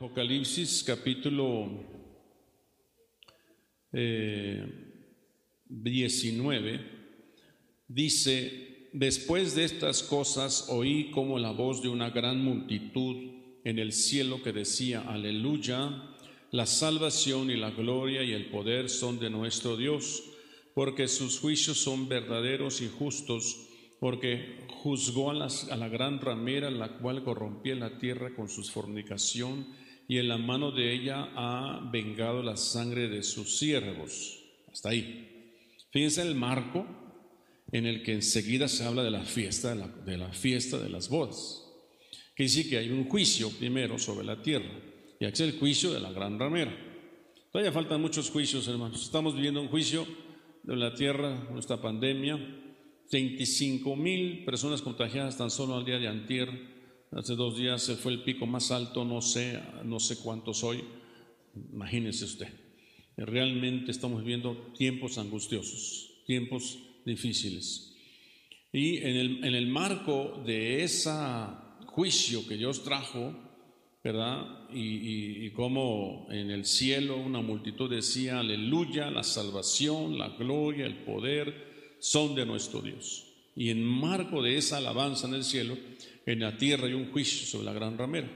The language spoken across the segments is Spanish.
Apocalipsis capítulo eh, 19 dice, después de estas cosas oí como la voz de una gran multitud en el cielo que decía, aleluya, la salvación y la gloria y el poder son de nuestro Dios, porque sus juicios son verdaderos y justos, porque juzgó a, a la gran ramera, la cual corrompía la tierra con su fornicación, y en la mano de ella ha vengado la sangre de sus siervos. Hasta ahí. Fíjense el marco en el que enseguida se habla de la fiesta, de la, fiesta de las bodas. Que dice que hay un juicio primero sobre la tierra, y aquí es el juicio de la gran ramera. Todavía faltan muchos juicios, hermanos. Estamos viviendo un juicio de la tierra, nuestra pandemia. 25 mil personas contagiadas tan solo al día de antier. Hace dos días se fue el pico más alto, no sé, no sé cuántos hoy. Imagínese usted. Realmente estamos viviendo tiempos angustiosos, tiempos difíciles. Y en el, en el marco de ese juicio que Dios trajo, ¿verdad? Y, y como en el cielo una multitud decía, aleluya, la salvación, la gloria, el poder son de nuestro Dios. Y en marco de esa alabanza en el cielo, en la tierra hay un juicio sobre la gran ramera.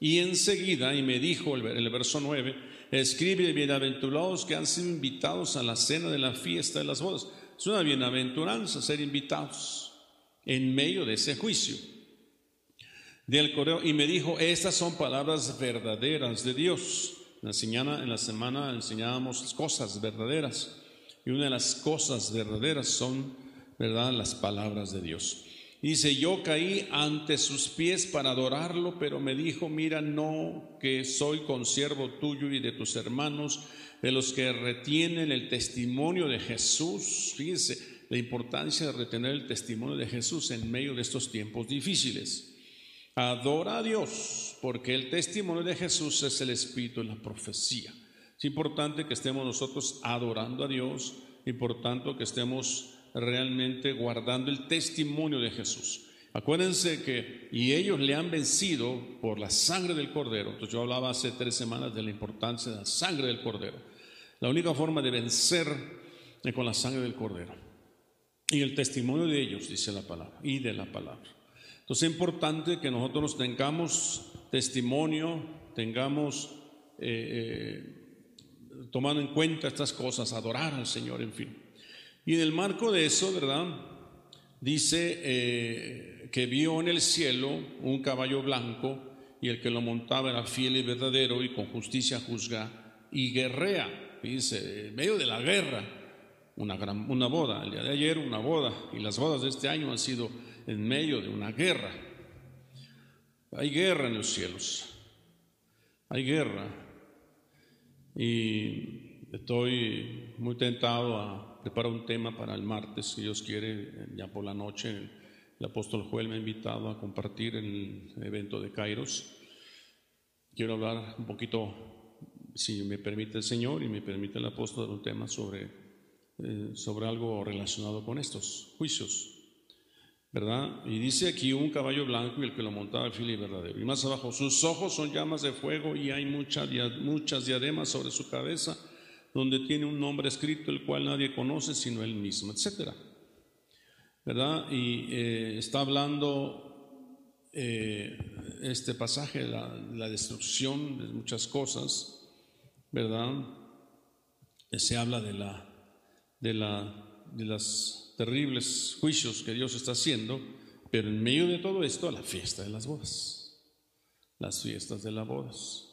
Y enseguida, y me dijo el, verso 9, escribe, bienaventurados que han sido invitados a la cena de la fiesta de las bodas. Es una bienaventuranza ser invitados en medio de ese juicio del correo y me dijo, estas son palabras verdaderas de Dios. En la, semana, en la semana enseñábamos cosas verdaderas y una de las cosas verdaderas son, ¿verdad?, las palabras de Dios. Dice, yo caí ante sus pies para adorarlo, pero me dijo, mira, no que soy consiervo tuyo y de tus hermanos, de los que retienen el testimonio de Jesús. Fíjense la importancia de retener el testimonio de Jesús en medio de estos tiempos difíciles. Adora a Dios, porque el testimonio de Jesús es el espíritu de la profecía. Es importante que estemos nosotros adorando a Dios y por tanto que estemos realmente guardando el testimonio de Jesús. Acuérdense que, y ellos le han vencido por la sangre del cordero. Entonces yo hablaba hace tres semanas de la importancia de la sangre del cordero. La única forma de vencer es con la sangre del cordero. Y el testimonio de ellos, dice la palabra, y de la palabra. Entonces es importante que nosotros tengamos testimonio, tengamos, eh, eh, tomando en cuenta estas cosas, adorar al Señor, en fin. Y en el marco de eso, ¿verdad? Dice eh, que vio en el cielo un caballo blanco y el que lo montaba era fiel y verdadero y con justicia juzga y guerrea. Dice, en medio de la guerra, una, gran, una boda, el día de ayer una boda y las bodas de este año han sido en medio de una guerra. Hay guerra en los cielos, hay guerra. Y estoy muy tentado a preparar un tema para el martes, si Dios quiere, ya por la noche. El apóstol Joel me ha invitado a compartir en el evento de Kairos. Quiero hablar un poquito, si me permite el Señor y me permite el apóstol, un tema sobre, eh, sobre algo relacionado con estos juicios. ¿verdad? Y dice aquí un caballo blanco y el que lo montaba fiel y verdadero. Y más abajo, sus ojos son llamas de fuego y hay muchas, muchas diademas sobre su cabeza, donde tiene un nombre escrito el cual nadie conoce sino él mismo, etcétera. ¿Verdad? Y eh, está hablando eh, este pasaje la, la, destrucción de muchas cosas, ¿verdad? Se habla de la, de la, de las terribles juicios que Dios está haciendo, pero en medio de todo esto, la fiesta de las bodas, las fiestas de las bodas.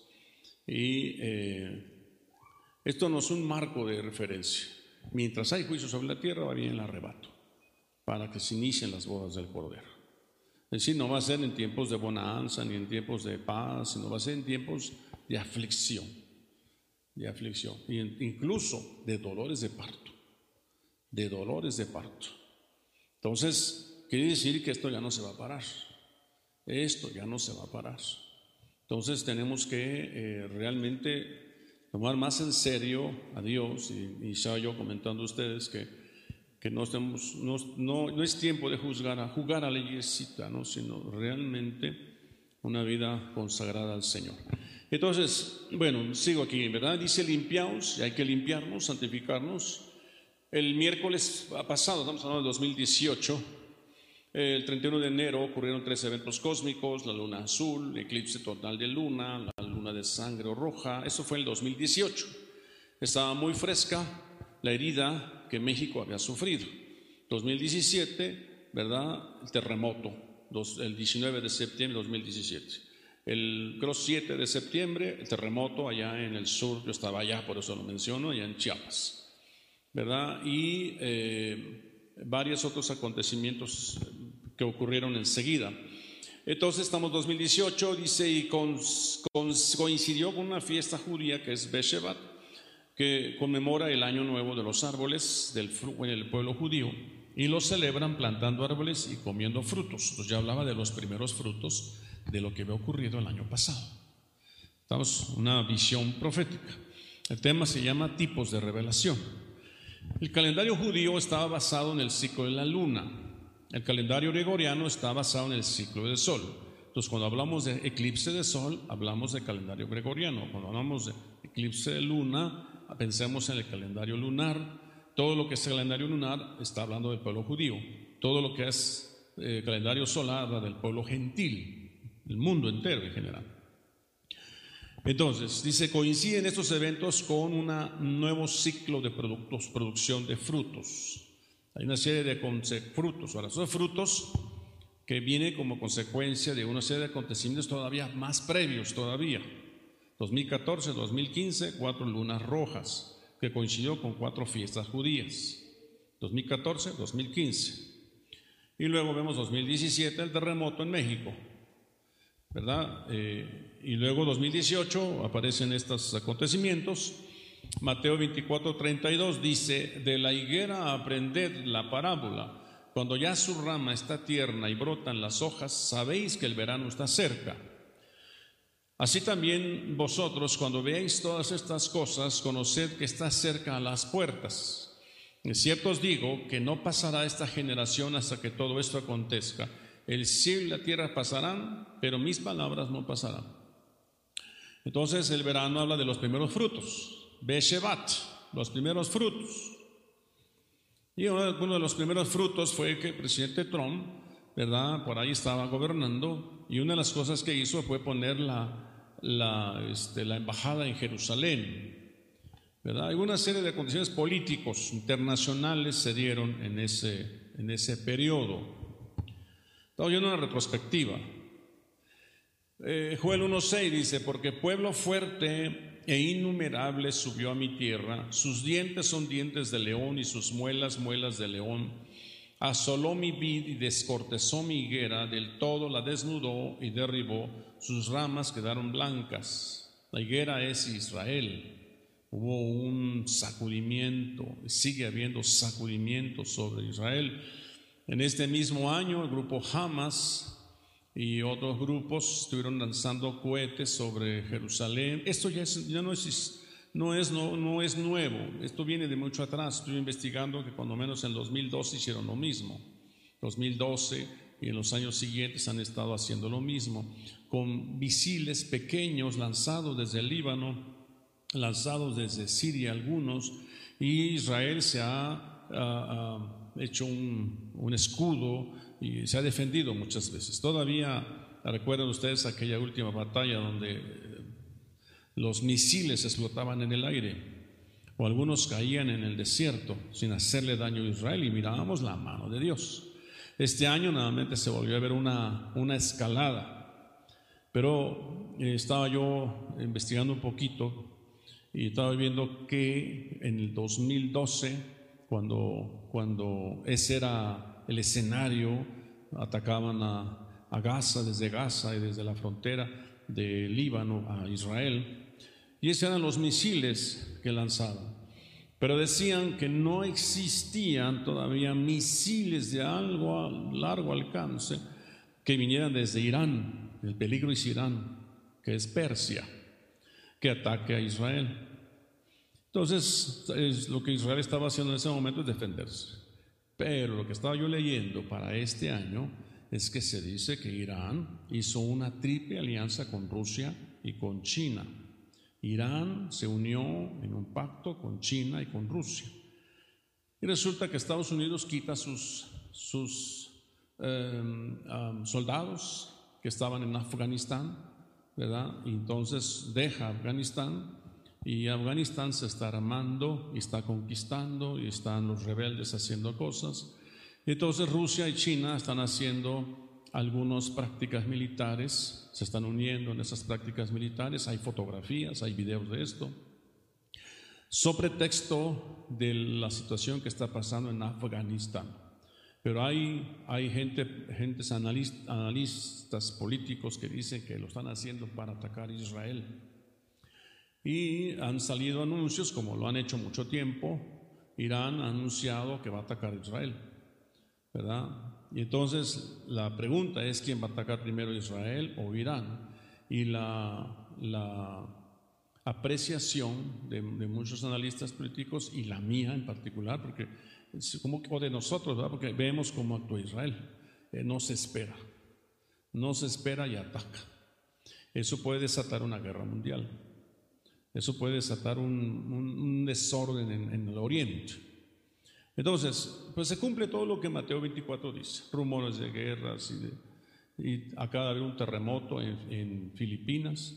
Y eh, esto no es un marco de referencia. Mientras hay juicio sobre la tierra, va bien el arrebato, para que se inicien las bodas del Cordero. Es decir, no va a ser en tiempos de bonanza ni en tiempos de paz, sino va a ser en tiempos de aflicción, de aflicción, e incluso de dolores de parto de dolores de parto. Entonces, quiere decir que esto ya no se va a parar. Esto ya no se va a parar. Entonces tenemos que eh, realmente tomar más en serio a Dios y, estaba yo comentando a ustedes que, que no, no, es tiempo de juzgar a jugar a la sino realmente una vida consagrada al Señor. Entonces, bueno, sigo aquí, ¿verdad? Dice limpiaos, y hay que limpiarnos, santificarnos. El miércoles pasado, estamos hablando de 2018, el 31 de enero ocurrieron tres eventos cósmicos, la luna azul, eclipse total de luna, la luna de sangre roja, eso fue el 2018. Estaba muy fresca la herida que México había sufrido. 2017, ¿verdad? El terremoto, el 19 de septiembre de 2017. El cross 7 de septiembre, el terremoto allá en el sur, yo estaba allá, por eso lo menciono, allá en Chiapas, ¿verdad? Y eh, varios otros acontecimientos que ocurrieron enseguida. Entonces estamos 2018, dice, y coincidió con una fiesta judía que es Beshevat, que conmemora el año nuevo de los árboles del, el pueblo judío, y lo celebran plantando árboles y comiendo frutos. Entonces ya hablaba de los primeros frutos de lo que había ocurrido el año pasado. Estamos una visión profética. El tema se llama tipos de revelación. El calendario judío estaba basado en el ciclo de la luna. El calendario gregoriano está basado en el ciclo del sol. Entonces, cuando hablamos de eclipse de sol, hablamos de calendario gregoriano. Cuando hablamos de eclipse de luna, pensemos en el calendario lunar. Todo lo que es el calendario lunar está hablando del pueblo judío. Todo lo que es eh, calendario solar habla del pueblo gentil el mundo entero en general. Entonces, dice, coinciden estos eventos con un nuevo ciclo de productos, producción de frutos. Hay una serie de frutos. Ahora, son frutos que vienen como consecuencia de una serie de acontecimientos todavía más previos todavía. 2014, 2015, cuatro lunas rojas, que coincidió con cuatro fiestas judías. 2014, 2015. Y luego vemos 2017, el terremoto en México. ¿verdad? Eh, y luego 2018 aparecen estos acontecimientos. Mateo 24, 32 dice, de la higuera aprended la parábola. Cuando ya su rama está tierna y brotan las hojas, sabéis que el verano está cerca. Así también vosotros, cuando veáis todas estas cosas, conoced que está cerca a las puertas. Es cierto os digo que no pasará esta generación hasta que todo esto acontezca. El cielo y la tierra pasarán, pero mis palabras no pasarán. Entonces el verano habla de los primeros frutos, Beshevat, los primeros frutos. Y uno de los primeros frutos fue que el presidente Trump, ¿verdad? Por ahí estaba gobernando y una de las cosas que hizo fue poner la, la, este, la embajada en Jerusalén. ¿verdad? Hay una serie de condiciones políticos internacionales se dieron en ese, en ese periodo. Estamos viendo una retrospectiva. Eh, Joel 1.6 dice, porque pueblo fuerte e innumerable subió a mi tierra, sus dientes son dientes de león y sus muelas muelas de león. Asoló mi vid y descortezó mi higuera, del todo la desnudó y derribó, sus ramas quedaron blancas. La higuera es Israel. Hubo un sacudimiento, sigue habiendo sacudimiento sobre Israel. En este mismo año, el grupo Hamas y otros grupos estuvieron lanzando cohetes sobre Jerusalén. Esto ya, no, es, no, es, no, es nuevo, esto viene de mucho atrás. Estuve investigando que cuando menos en 2012 hicieron lo mismo. 2012 y en los años siguientes han estado haciendo lo mismo, con misiles pequeños lanzados desde el Líbano, lanzados desde Siria algunos, y Israel se ha... Ah, ah, hecho un, escudo se ha defendido muchas veces. Todavía recuerdan ustedes aquella última batalla donde eh, los misiles explotaban en el aire o algunos caían en el desierto sin hacerle daño a Israel y mirábamos la mano de Dios. Este año nuevamente se volvió a ver una, una escalada, pero eh, estaba yo investigando un poquito y estaba viendo que en el 2012 cuando, cuando ese era el escenario, atacaban a, Gaza, desde Gaza y desde la frontera de Líbano a Israel, y esos eran los misiles que lanzaban. Pero decían que no existían todavía misiles de algo largo alcance que vinieran desde Irán. El peligro es Irán, que es Persia, que ataque a Israel. Entonces, es, lo que Israel estaba haciendo en ese momento es defenderse. Pero lo que estaba yo leyendo para este año es que se dice que Irán hizo una triple alianza con Rusia y con China. Irán se unió en un pacto con China y con Rusia. Y resulta que Estados Unidos quita sus, sus em, soldados que estaban en Afganistán, ¿verdad? Y entonces deja Afganistán y Afganistán se está armando y está conquistando y están los rebeldes haciendo cosas. Entonces Rusia y China están haciendo algunas prácticas militares, se están uniendo en esas prácticas militares, hay fotografías, hay videos de esto, sobre texto de la situación que está pasando en Afganistán. Pero hay, hay gente, gentes analistas políticos que dicen que lo están haciendo para atacar a Israel. Y han salido anuncios, como lo han hecho mucho tiempo, Irán ha anunciado que va a atacar a Israel, ¿verdad? Y entonces la pregunta es quién va a atacar primero Israel o Irán. Y la, la apreciación de, muchos analistas políticos y la mía en particular, porque como o de nosotros, ¿verdad? porque vemos cómo actúa Israel, eh, no se espera, no se espera y ataca. Eso puede desatar una guerra mundial. Eso puede desatar un, desorden en, el oriente. Entonces, pues se cumple todo lo que Mateo 24 dice, rumores de guerras y, de, y acaba de haber un terremoto en, Filipinas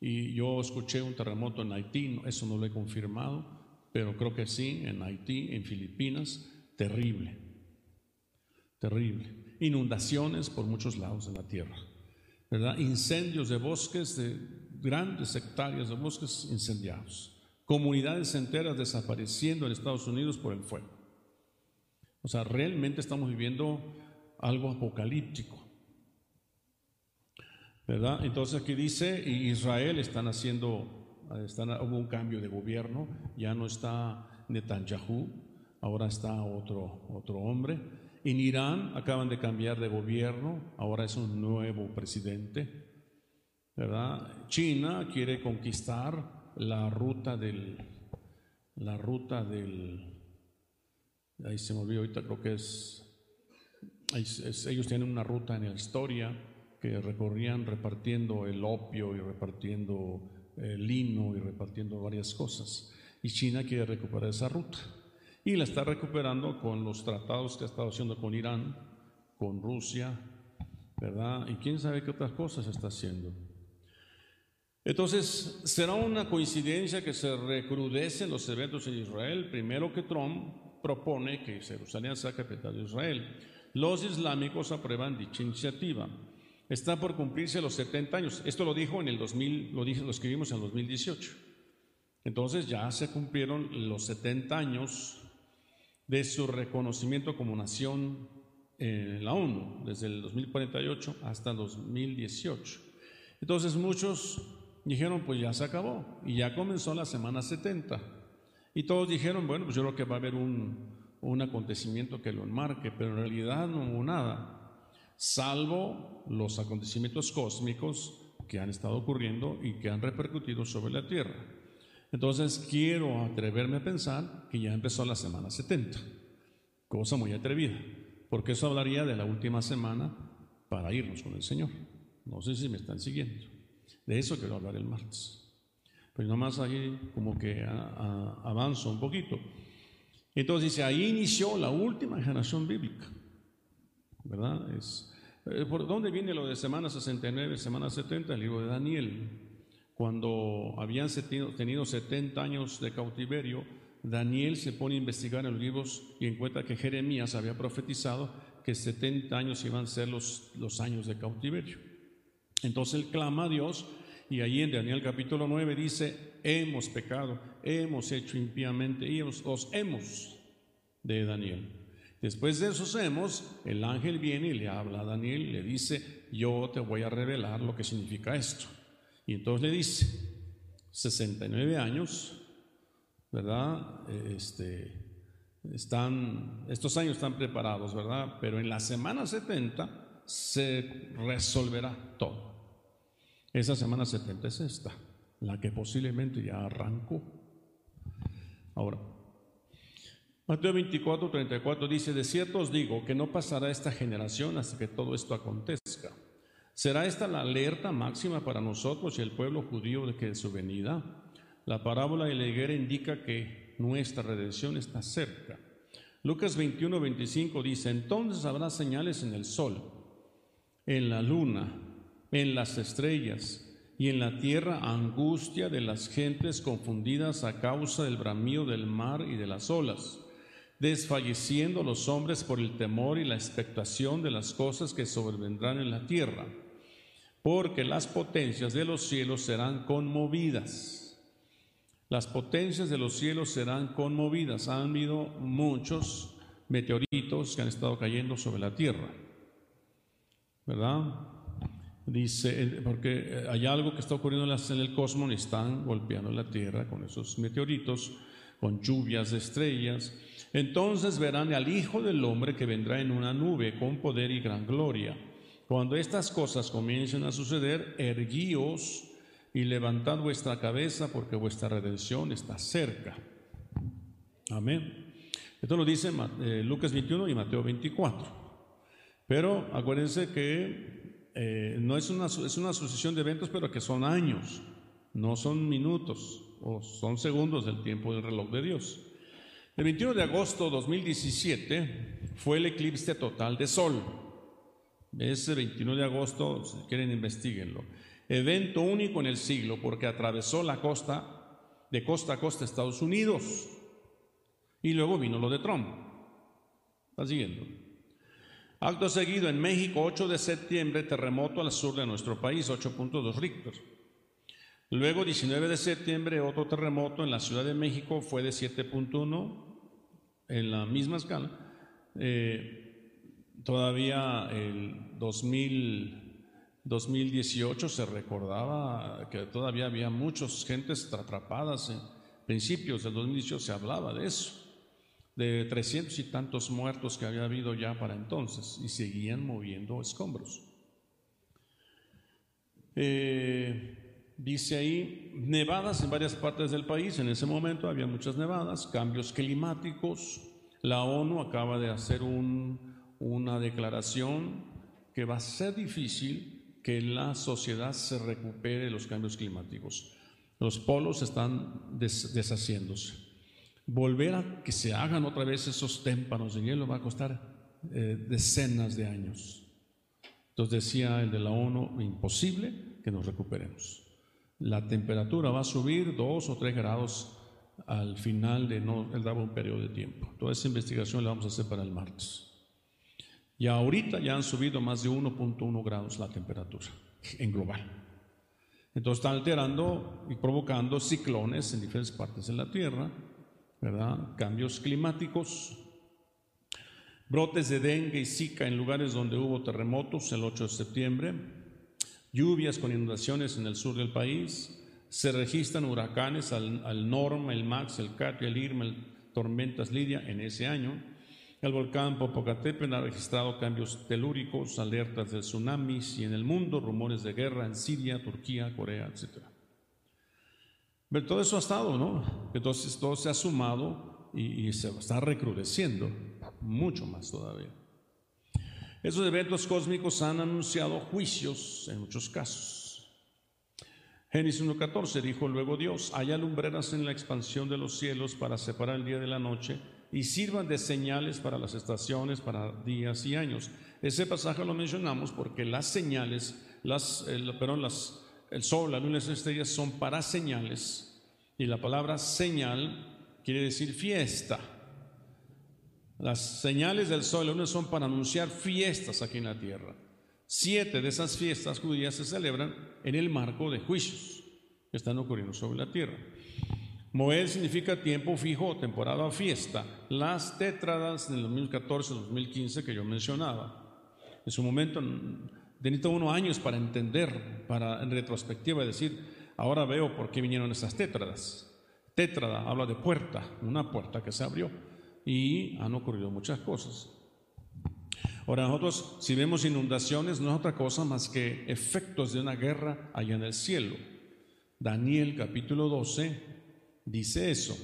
y yo escuché un terremoto en Haití, eso no lo he confirmado, pero creo que sí, en Haití, en Filipinas, terrible, terrible. Inundaciones por muchos lados de la tierra, ¿verdad? Incendios de bosques de grandes hectáreas de bosques incendiados, comunidades enteras desapareciendo en Estados Unidos por el fuego. O sea, realmente estamos viviendo algo apocalíptico. ¿Verdad? Entonces aquí dice, Israel están haciendo, hubo un cambio de gobierno, ya no está Netanyahu, ahora está otro, otro hombre. En Irán acaban de cambiar de gobierno, ahora es un nuevo presidente. ¿Verdad? China quiere conquistar la ruta del, la ruta del, ahí se me olvidó ahorita, creo que es, ellos tienen una ruta en la historia que recorrían repartiendo el opio y repartiendo el lino y repartiendo varias cosas. Y China quiere recuperar esa ruta. Y la está recuperando con los tratados que ha estado haciendo con Irán, con Rusia, ¿verdad? Y quién sabe qué otras cosas está haciendo. Entonces, será una coincidencia que se recrudecen los eventos en Israel. Primero que Trump propone que Jerusalén sea capital de Israel. Los islámicos aprueban dicha iniciativa. Está por cumplirse los 70 años. Esto lo dijo en el 2000, lo, dije, lo escribimos en el 2018. Entonces ya se cumplieron los 70 años de su reconocimiento como nación en la ONU, desde el 2048 hasta el 2018. Entonces muchos dijeron, pues ya se acabó. Y ya comenzó la semana 70. Y todos dijeron, bueno, pues yo creo que va a haber un, un acontecimiento que lo enmarque, pero en realidad no hubo nada, salvo los acontecimientos cósmicos que han estado ocurriendo y que han repercutido sobre la Tierra. Entonces quiero atreverme a pensar que ya empezó la semana 70, cosa muy atrevida, porque eso hablaría de la última semana para irnos con el Señor. No sé si me están siguiendo. De eso quiero hablar el martes. Pero nomás ahí como que avanzo un poquito. Entonces dice, ahí inició la última generación bíblica. ¿Verdad? Es, eh, ¿Por dónde viene lo de semana 69, semana 70? El libro de Daniel. Cuando habían tenido 70 años de cautiverio, Daniel se pone a investigar en los libros y encuentra que Jeremías había profetizado que 70 años iban a ser los, los años de cautiverio. Entonces él clama a Dios y ahí en Daniel capítulo 9 dice, hemos pecado, hemos hecho impíamente y los hemos de Daniel. Después de esos hemos, el ángel viene y le habla a Daniel le dice, yo te voy a revelar lo que significa esto. Y entonces le dice, 69 años, ¿verdad? Este, están, estos años están preparados, ¿verdad? Pero en la semana 70 se resolverá todo. Esa semana 70 es esta, la que posiblemente ya arrancó. Ahora, Mateo 24, 34 dice, de cierto os digo que no pasará esta generación hasta que todo esto acontezca. ¿Será esta la alerta máxima para nosotros y el pueblo judío de que es su venida? La parábola de la higuera indica que nuestra redención está cerca. Lucas 21, 25 dice, entonces habrá señales en el sol, en la luna, en las estrellas y en la tierra angustia de las gentes confundidas a causa del bramido del mar y de las olas, desfalleciendo los hombres por el temor y la expectación de las cosas que sobrevendrán en la tierra, porque las potencias de los cielos serán conmovidas. Las potencias de los cielos serán conmovidas. Han habido muchos meteoritos que han estado cayendo sobre la tierra, ¿verdad? Dice, porque hay algo que está ocurriendo en el cosmos y están golpeando la Tierra con esos meteoritos, con lluvias de estrellas. Entonces verán al Hijo del Hombre que vendrá en una nube con poder y gran gloria. Cuando estas cosas comiencen a suceder, erguíos y levantad vuestra cabeza porque vuestra redención está cerca. Amén. Esto lo dice eh, Lucas 21 y Mateo 24. Pero acuérdense que eh, no es una, es una sucesión de eventos, pero que son años, no son minutos o son segundos del tiempo del reloj de Dios. El 21 de agosto de 2017 fue el eclipse total de sol. Ese 21 de agosto, si quieren, investiguenlo. Evento único en el siglo porque atravesó la costa, de costa a costa Estados Unidos. Y luego vino lo de Trump. ¿Está siguiendo? Acto seguido, en México, 8 de septiembre, terremoto al sur de nuestro país, 8.2 Richter. Luego, 19 de septiembre, otro terremoto en la Ciudad de México fue de 7.1 en la misma escala. Eh, todavía el 2018 se recordaba que todavía había muchas gentes atrapadas. En principios del 2018 se hablaba de eso de trescientos y tantos muertos que había habido ya para entonces y seguían moviendo escombros. Eh, dice ahí, nevadas en varias partes del país, en ese momento había muchas nevadas, cambios climáticos, la ONU acaba de hacer una declaración que va a ser difícil que la sociedad se recupere de los cambios climáticos. Los polos están deshaciéndose. Volver a que se hagan otra vez esos témpanos de hielo va a costar eh, decenas de años. Entonces decía el de la ONU, imposible que nos recuperemos. La temperatura va a subir dos o tres grados al final de no, él daba un periodo de tiempo. Toda esa investigación la vamos a hacer para el martes. Y ahorita ya han subido más de 1.1 grados la temperatura en global. Entonces están alterando y provocando ciclones en diferentes partes de la Tierra ¿verdad? Cambios climáticos, brotes de dengue y zika en lugares donde hubo terremotos el 8 de septiembre, lluvias con inundaciones en el sur del país, se registran huracanes al, Norma, el Max, el Katia, el Irma, el tormentas Lidia en ese año. El volcán Popocatépetl ha registrado cambios telúricos, alertas de tsunamis y en el mundo rumores de guerra en Siria, Turquía, Corea, etcétera. Pero todo eso ha estado, ¿no? Entonces todo se ha sumado y, se está recrudeciendo mucho más todavía. Esos eventos cósmicos han anunciado juicios en muchos casos. Génesis 1.14 dijo luego Dios, haya lumbreras en la expansión de los cielos para separar el día de la noche y sirvan de señales para las estaciones, para días y años. Ese pasaje lo mencionamos porque las señales, las, perdón, las, el sol, la luna y las estrellas son para señales y la palabra señal quiere decir fiesta. Las señales del sol y la luna son para anunciar fiestas aquí en la tierra. Siete de esas fiestas judías se celebran en el marco de juicios que están ocurriendo sobre la tierra. Moed significa tiempo fijo temporada fiesta. Las tétradas del 2014-2015 que yo mencionaba. En su momento necesita unos años para entender, para en retrospectiva decir, ahora veo por qué vinieron esas tétradas. Tétrada habla de puerta, una puerta que se abrió y han ocurrido muchas cosas. Ahora nosotros si vemos inundaciones no es otra cosa más que efectos de una guerra allá en el cielo. Daniel capítulo 12 dice eso.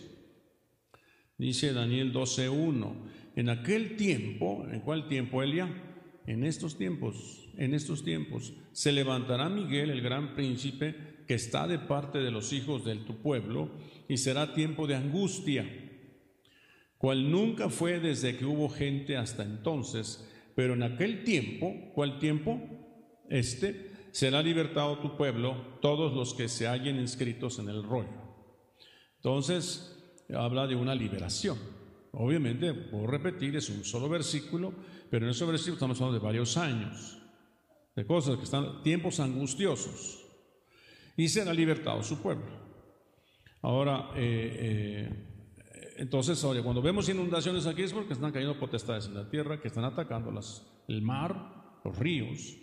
Dice Daniel 12.1, en aquel tiempo, ¿en cuál tiempo, Elia? en estos tiempos, en estos tiempos, se levantará Miguel, el gran príncipe, que está de parte de los hijos de tu pueblo, y será tiempo de angustia, cual nunca fue desde que hubo gente hasta entonces, pero en aquel tiempo, ¿cuál tiempo? Este, será libertado tu pueblo, todos los que se hallen inscritos en el rollo. Entonces, habla de una liberación. Obviamente, puedo repetir, es un solo versículo, pero en ese versículo estamos hablando de varios años, de cosas que están, tiempos angustiosos. Y será libertado su pueblo. Ahora, eh, eh, entonces, oye, cuando vemos inundaciones aquí es porque están cayendo potestades en la tierra, que están atacando las, el mar, los ríos.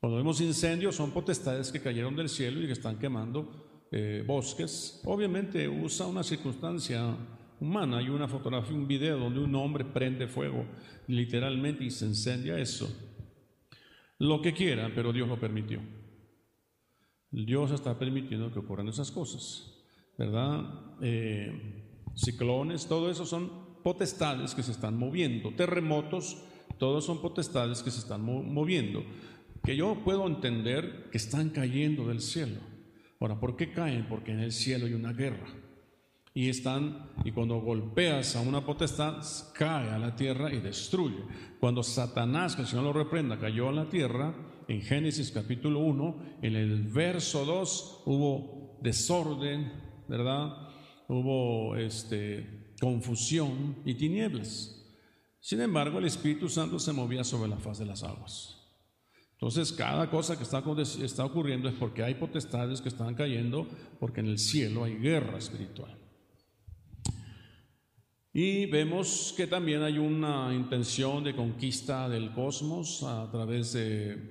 Cuando vemos incendios son potestades que cayeron del cielo y que están quemando eh, bosques. Obviamente usa una circunstancia humana. Hay una fotografía, un video donde un hombre prende fuego literalmente y se incendia eso. Lo que quiera, pero Dios lo permitió. Dios está permitiendo que ocurran esas cosas, ¿verdad? Eh, ciclones, todo eso son potestades que se están moviendo. Terremotos, todos son potestades que se están moviendo. Que yo puedo entender que están cayendo del cielo. Ahora, ¿por qué caen? Porque en el cielo hay una guerra y están, y cuando golpeas a una potestad, cae a la tierra y destruye. Cuando Satanás, que el Señor lo reprenda, cayó a la tierra, en Génesis capítulo 1, en el verso 2 hubo desorden, ¿verdad? Hubo este, confusión y tinieblas. Sin embargo, el Espíritu Santo se movía sobre la faz de las aguas. Entonces, cada cosa que está, está ocurriendo es porque hay potestades que están cayendo, porque en el cielo hay guerra espiritual. Y vemos que también hay una intención de conquista del cosmos a través de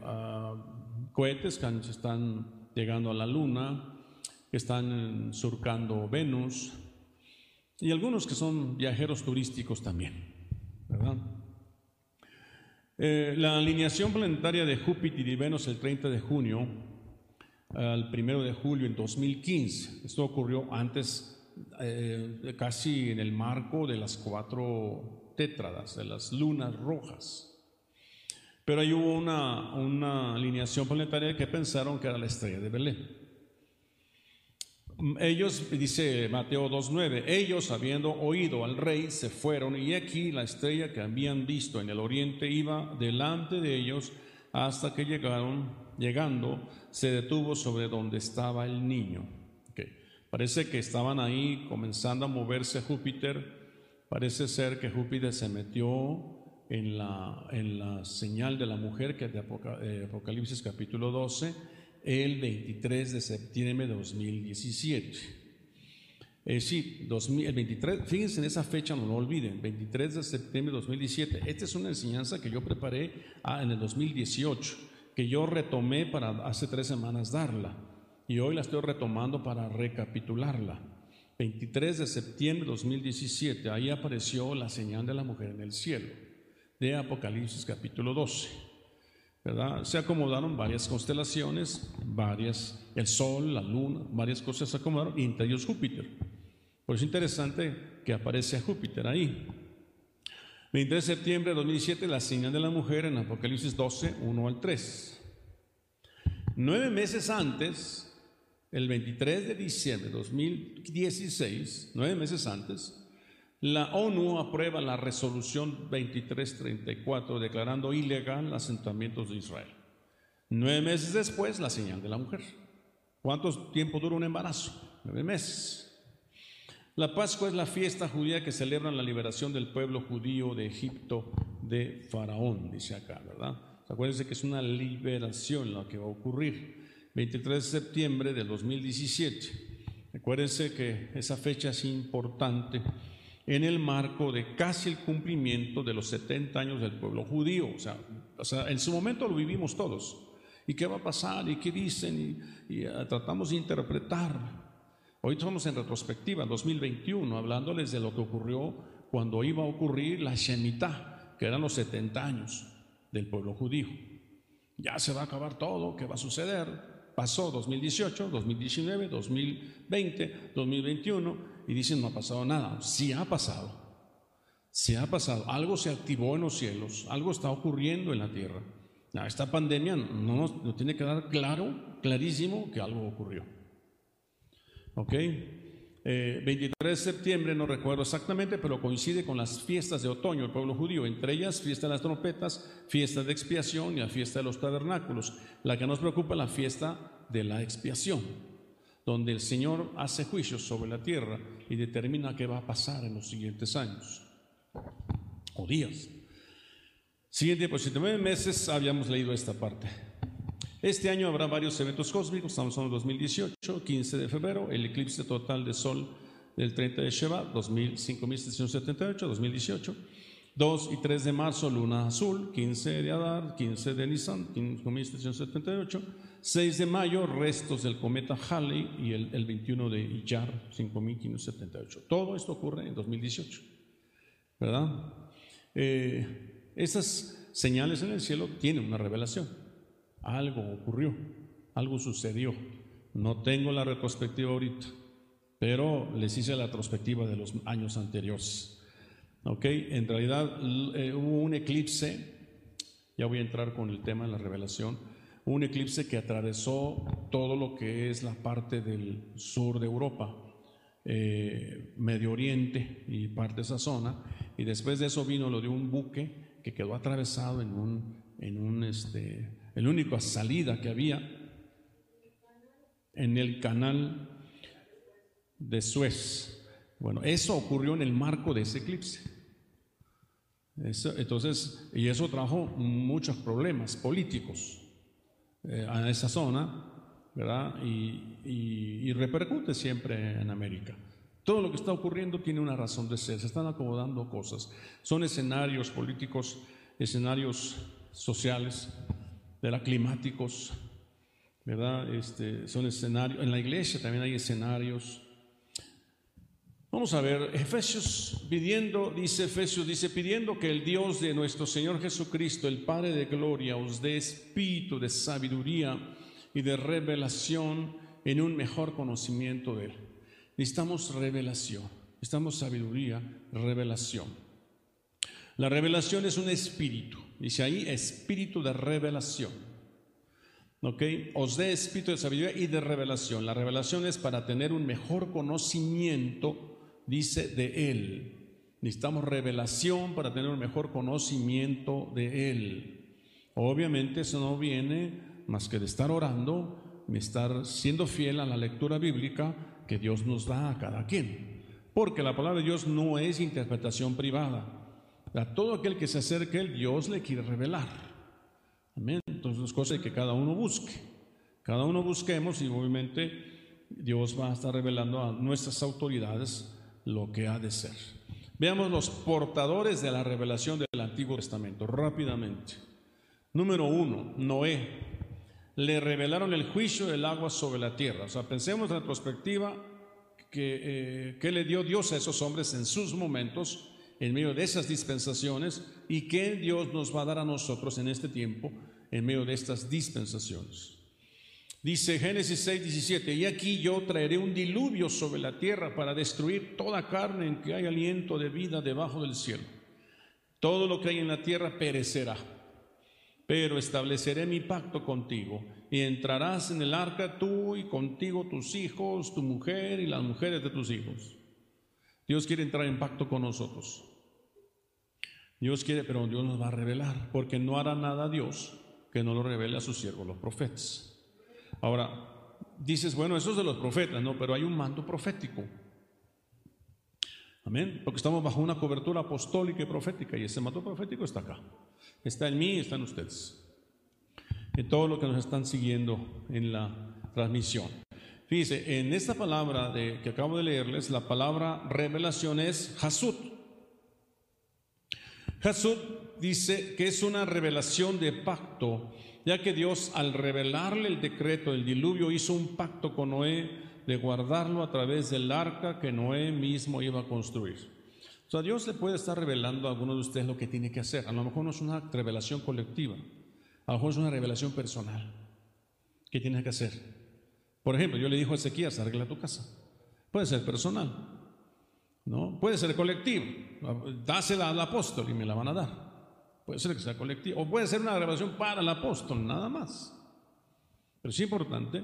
cohetes que están llegando a la Luna, que están surcando Venus, y algunos que son viajeros turísticos también. Eh, la alineación planetaria de Júpiter y Venus el 30 de junio al 1 de julio en 2015, esto ocurrió antes eh, casi en el marco de las cuatro tétradas, de las lunas rojas. Pero ahí hubo una, una alineación planetaria que pensaron que era la estrella de Belén. Ellos, dice Mateo 2.9, ellos habiendo oído al rey se fueron y aquí la estrella que habían visto en el oriente iba delante de ellos hasta que llegaron, llegando, se detuvo sobre donde estaba el niño. Parece que estaban ahí comenzando a moverse Júpiter. Parece ser que Júpiter se metió en la, en la señal de la mujer, que es de eh, Apocalipsis capítulo 12, el 23 de septiembre de 2017. Eh, sí, 2000, el 23, fíjense en esa fecha, no lo olviden, 23 de septiembre de 2017. Esta es una enseñanza que yo preparé ah, en el 2018, que yo retomé para hace tres semanas darla y hoy la estoy retomando para recapitularla. 23 de septiembre de 2017, ahí apareció la señal de la mujer en el cielo, de Apocalipsis capítulo 12. ¿verdad? Se acomodaron varias constelaciones, varias, el sol, la luna, varias cosas se acomodaron, y entre ellos Júpiter. Por eso es interesante que aparece Júpiter ahí. 23 de septiembre de 2017, la señal de la mujer en Apocalipsis 12, 1 al 3. Nueve meses antes, el 23 de diciembre de 2016, nueve meses antes, la ONU aprueba la resolución 2334 declarando ilegal asentamientos de Israel. Nueve meses después, la señal de la mujer. ¿Cuánto tiempo dura un embarazo? Nueve meses. La Pascua es la fiesta judía que celebra la liberación del pueblo judío de Egipto de Faraón, dice acá, ¿verdad? Acuérdense que es una liberación la que va a ocurrir. 23 de septiembre del 2017. Recuérdense que esa fecha es importante en el marco de casi el cumplimiento de los 70 años del pueblo judío. O sea, o sea en su momento lo vivimos todos. ¿Y qué va a pasar? ¿Y qué dicen? Y, ah, tratamos de interpretar. Hoy estamos en retrospectiva, 2021, hablándoles de lo que ocurrió cuando iba a ocurrir la Shemitah, que eran los 70 años del pueblo judío. Ya se va a acabar todo, ¿qué va a suceder? Pasó 2018, 2019, 2020, 2021 y dicen no ha pasado nada. Sí ha pasado. Se ha pasado, algo se activó en los cielos, algo está ocurriendo en la tierra. Esta pandemia no nos, tiene que dar claro, clarísimo que algo ocurrió. ¿Ok? 23 eh, de septiembre, no recuerdo exactamente, pero coincide con las fiestas de otoño del pueblo judío, entre ellas fiesta de las trompetas, fiesta de expiación y la fiesta de los tabernáculos. La que nos preocupa es la fiesta de la expiación, donde el Señor hace juicios sobre la tierra y determina qué va a pasar en los siguientes años o días. Siguiente pues nueve meses habíamos leído esta parte. Este año habrá varios eventos cósmicos, estamos en 2018, 15 de febrero, el eclipse total de sol del 30 de Sheva, 5778, 2018. 2 y 3 de marzo, luna azul, 15 de Adar, 15 de Nisan, 5778. 6 de mayo, restos del cometa Halley y el, 21 de Iyar, 5578. Todo esto ocurre en 2018, ¿verdad? Eh, esas señales en el cielo tienen una revelación. Algo ocurrió, algo sucedió. No tengo la retrospectiva ahorita, pero les hice la retrospectiva de los años anteriores. ¿Ok? En realidad eh, hubo un eclipse, ya voy a entrar con el tema de la revelación, un eclipse que atravesó todo lo que es la parte del sur de Europa, eh, Medio Oriente y parte de esa zona, y después de eso vino lo de un buque que quedó atravesado en un, en un este, el único salida que había en el canal de Suez. Bueno, eso ocurrió en el marco de ese eclipse. entonces, y eso trajo muchos problemas políticos eh, a esa zona, ¿verdad? y repercute siempre en América. Todo lo que está ocurriendo tiene una razón de ser, se están acomodando cosas. Son escenarios políticos, escenarios sociales, de climáticos, ¿verdad? Este, son escenarios, en la iglesia también hay escenarios. Vamos a ver, Efesios pidiendo, dice Efesios, dice, pidiendo que el Dios de nuestro Señor Jesucristo, el Padre de Gloria, os dé espíritu de sabiduría y de revelación en un mejor conocimiento de Él. Necesitamos revelación, necesitamos sabiduría, revelación. La revelación es un espíritu. Dice ahí, espíritu de revelación. ¿Ok? Os dé espíritu de sabiduría y de revelación. La revelación es para tener un mejor conocimiento, dice, de Él. Necesitamos revelación para tener un mejor conocimiento de Él. Obviamente eso no viene más que de estar orando, de estar siendo fiel a la lectura bíblica que Dios nos da a cada quien. Porque la palabra de Dios no es interpretación privada. A todo aquel que se acerque a Él, Dios le quiere revelar. Amén. Entonces, es cosa que cada uno busque. Cada uno busquemos y obviamente Dios va a estar revelando a nuestras autoridades lo que ha de ser. Veamos los portadores de la revelación del Antiguo Testamento rápidamente. Número uno, Noé. Le revelaron el juicio del agua sobre la tierra. O sea, pensemos en retrospectiva que, eh, que le dio Dios a esos hombres en sus momentos en medio de esas dispensaciones y qué Dios nos va a dar a nosotros en este tiempo en medio de estas dispensaciones. Dice Génesis 6, 17, y aquí yo traeré un diluvio sobre la tierra para destruir toda carne en que hay aliento de vida debajo del cielo. Todo lo que hay en la tierra perecerá, pero estableceré mi pacto contigo y entrarás en el arca tú y contigo tus hijos, tu mujer y las mujeres de tus hijos. Dios quiere entrar en pacto con nosotros. Dios quiere, pero Dios nos va a revelar, porque no hará nada Dios que no lo revele a sus siervos, los profetas. Ahora, dices, bueno, eso es de los profetas, no, pero hay un manto profético. Amén, porque estamos bajo una cobertura apostólica y profética, y ese manto profético está acá. Está en mí está en ustedes. En todo lo que nos están siguiendo en la transmisión. Fíjense, en esta palabra de, que acabo de leerles, la palabra revelación es Hasud. Jesús dice que es una revelación de pacto, ya que Dios al revelarle el decreto del diluvio hizo un pacto con Noé de guardarlo a través del arca que Noé mismo iba a construir. O sea, Dios le puede estar revelando a alguno de ustedes lo que tiene que hacer. A lo mejor no es una revelación colectiva, a lo mejor es una revelación personal. ¿Qué tienes que hacer? Por ejemplo, yo le dijo a Ezequías, arregla tu casa. Puede ser personal. ¿no? Puede ser colectivo, dásela al apóstol y me la van a dar. Puede ser que sea colectivo, o puede ser una revelación para el apóstol, nada más. Pero es importante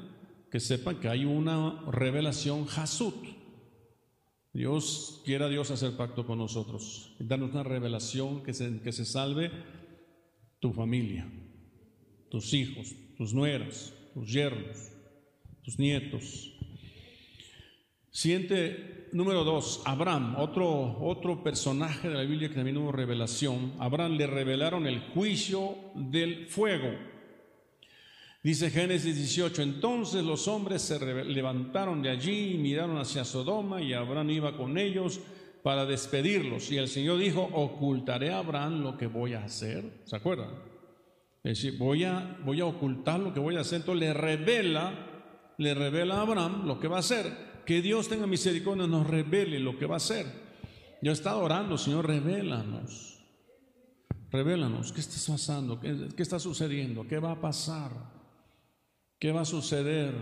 que sepan que hay una revelación Hasut. Dios, quiera Dios hacer pacto con nosotros, darnos una revelación que se, que se salve tu familia, tus hijos, tus nueras, tus yernos, tus nietos. Siguiente, número dos, Abraham, otro, otro personaje de la Biblia que también hubo revelación. Abraham le revelaron el juicio del fuego. Dice Génesis 18, entonces los hombres se levantaron de allí y miraron hacia Sodoma y Abraham iba con ellos para despedirlos. Y el Señor dijo, ocultaré a Abraham lo que voy a hacer. ¿Se acuerdan? Es decir, voy a, voy a ocultar lo que voy a hacer. Entonces le revela, le revela a Abraham lo que va a hacer. Que Dios tenga misericordia, nos revele lo que va a hacer. Yo he estado orando, Señor, revélanos. Revélanos, ¿qué está pasando? ¿Qué, ¿Qué está sucediendo? ¿Qué va a pasar? ¿Qué va a suceder?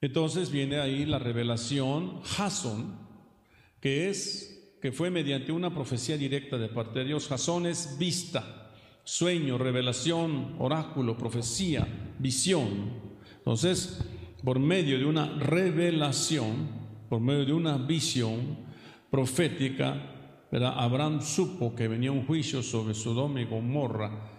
Entonces viene ahí la revelación Jason, que es que fue mediante una profecía directa de parte de Dios. Jason es vista, sueño, revelación, oráculo, profecía, visión. Entonces, por medio de una revelación, por medio de una visión profética. Abraham supo que venía un juicio sobre Sodoma y Gomorra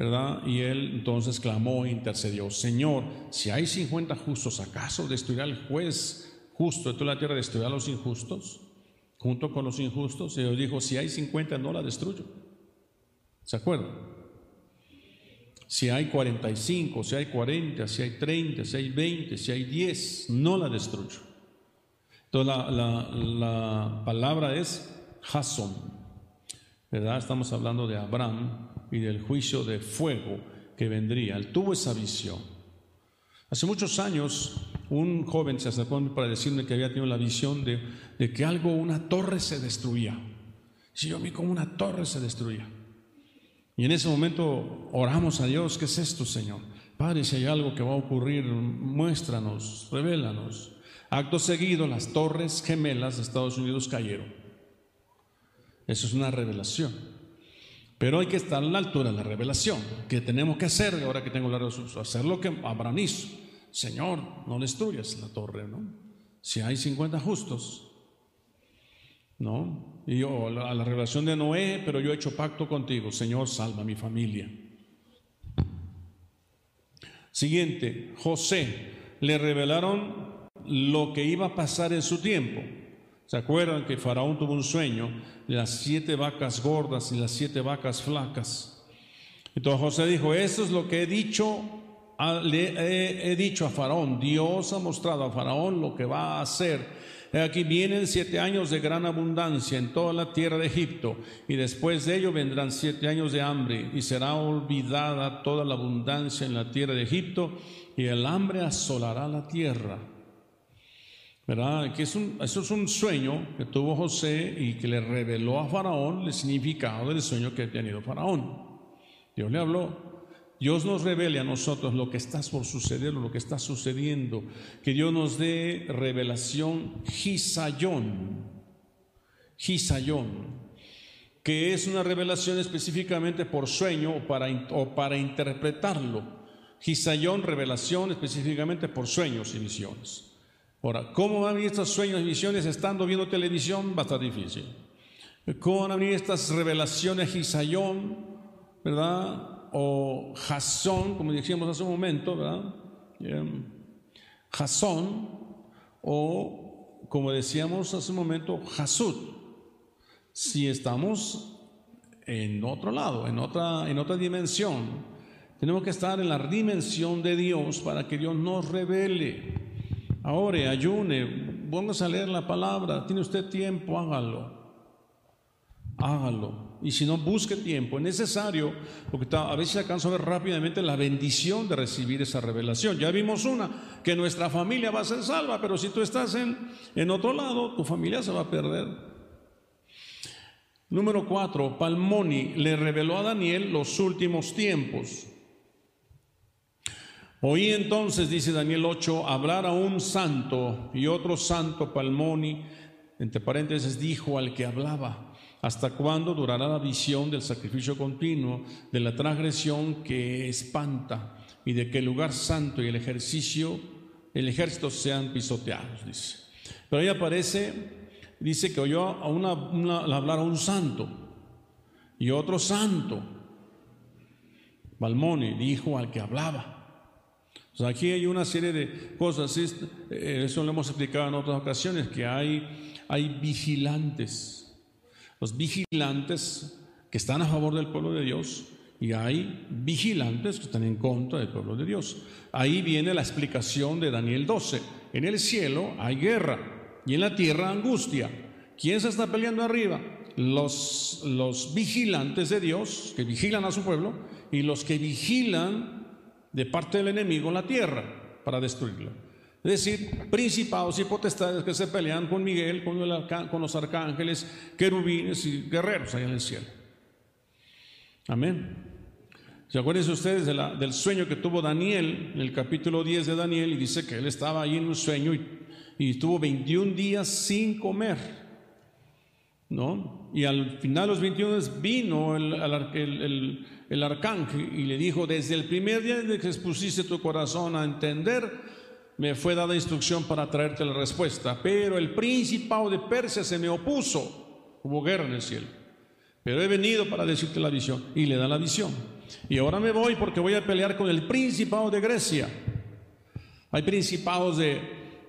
¿verdad? Y él entonces clamó e intercedió, Señor, si hay 50 justos, ¿acaso destruirá el juez justo de toda la tierra, destruirá a los injustos? Junto con los injustos, y Dios dijo, si hay 50, no la destruyo. ¿Se acuerdan? Si hay 45, si hay 40, si hay 30, si hay 20, si hay 10, no la destruyo. Entonces la, la, la palabra es Jason, ¿verdad? Estamos hablando de Abraham, y del juicio de fuego que vendría. Él tuvo esa visión. Hace muchos años un joven se acercó para decirme que había tenido la visión de, de que algo, una torre se destruía. Si yo vi como una torre se destruía. Y en ese momento oramos a Dios, ¿qué es esto, Señor? Padre, si hay algo que va a ocurrir, muéstranos, revélanos. Acto seguido, las torres gemelas de Estados Unidos cayeron. Eso es una revelación. Pero hay que estar a la altura de la revelación. que tenemos que hacer ahora que tengo la resolución? Hacer lo que Abraham hizo. Señor, no destruyas la torre, ¿no? Si hay 50 justos, ¿no? Y yo, a la revelación de Noé, pero yo he hecho pacto contigo. Señor, salva a mi familia. Siguiente, José. Le revelaron lo que iba a pasar en su tiempo. ¿Se acuerdan que Faraón tuvo un sueño las siete vacas gordas y las siete vacas flacas? Entonces José dijo, eso es lo que he dicho, he, dicho a Faraón. Dios ha mostrado a Faraón lo que va a hacer. Aquí vienen siete años de gran abundancia en toda la tierra de Egipto, y después de ello vendrán siete años de hambre, y será olvidada toda la abundancia en la tierra de Egipto, y el hambre asolará la tierra. ¿verdad? Que es un, eso es un sueño que tuvo José y que le reveló a Faraón el significado del sueño que ha tenido Faraón. Dios le habló. Dios nos revele a nosotros lo que está por suceder, lo que está sucediendo. Que Dios nos dé revelación Gisayón. Gisayón. Que es una revelación específicamente por sueño o para, o para interpretarlo. Gisayón, revelación específicamente por sueños y visiones. Ahora, ¿cómo van a venir estos sueños y visiones estando viendo televisión? Va a estar difícil. ¿Cómo van a venir estas revelaciones Gisayón, verdad? O Jasón, como dijimos hace un momento, ¿verdad? O como decíamos hace un momento, Jasud. Si estamos en otro lado, en otra, en otra dimensión, tenemos que estar en la dimensión de Dios para que Dios nos revele. Ahora, ayune, póngase a leer la palabra. Tiene usted tiempo, hágalo. Hágalo. Y si no, busque tiempo. Es necesario, porque a veces alcanza a ver rápidamente la bendición de recibir esa revelación. Ya vimos una, que nuestra familia va a ser salva, pero si tú estás en, en otro lado, tu familia se va a perder. Número cuatro, Palmoni le reveló a Daniel los últimos tiempos. Oí entonces, dice Daniel 8, hablar a un santo y otro santo Palmoni, entre paréntesis, dijo al que hablaba, ¿hasta cuándo durará la visión del sacrificio continuo, de la transgresión que espanta y de que el lugar santo y el ejercicio, el ejército sean pisoteados? Dice. Pero ahí aparece, dice que oyó a una, hablar a un santo y otro santo. Palmoni dijo al que hablaba aquí hay una serie de cosas, eh, eso lo hemos explicado en otras ocasiones, que hay, hay vigilantes. Los vigilantes que están a favor del pueblo de Dios y hay vigilantes que están en contra del pueblo de Dios. Ahí viene la explicación de Daniel 12. En el cielo hay guerra y en la tierra angustia. ¿Quién se está peleando arriba? Los, los vigilantes de Dios que vigilan a su pueblo y los que vigilan de parte del enemigo la tierra para destruirla. Es decir, principados y potestades que se pelean con Miguel, con, los arcángeles, querubines y guerreros allá en el cielo. Amén. ¿Se acuerdan ustedes del sueño que tuvo Daniel en el capítulo 10 de Daniel? Y dice que él estaba ahí en un sueño y, estuvo 21 días sin comer. ¿No? Y al final de los 21 días vino el, el el arcángel y le dijo, desde el primer día que expusiste tu corazón a entender, me fue dada instrucción para traerte la respuesta, pero el principado de Persia se me opuso, hubo guerra en el cielo, pero he venido para decirte la visión y le da la visión. Y ahora me voy porque voy a pelear con el principado de Grecia. Hay principados de,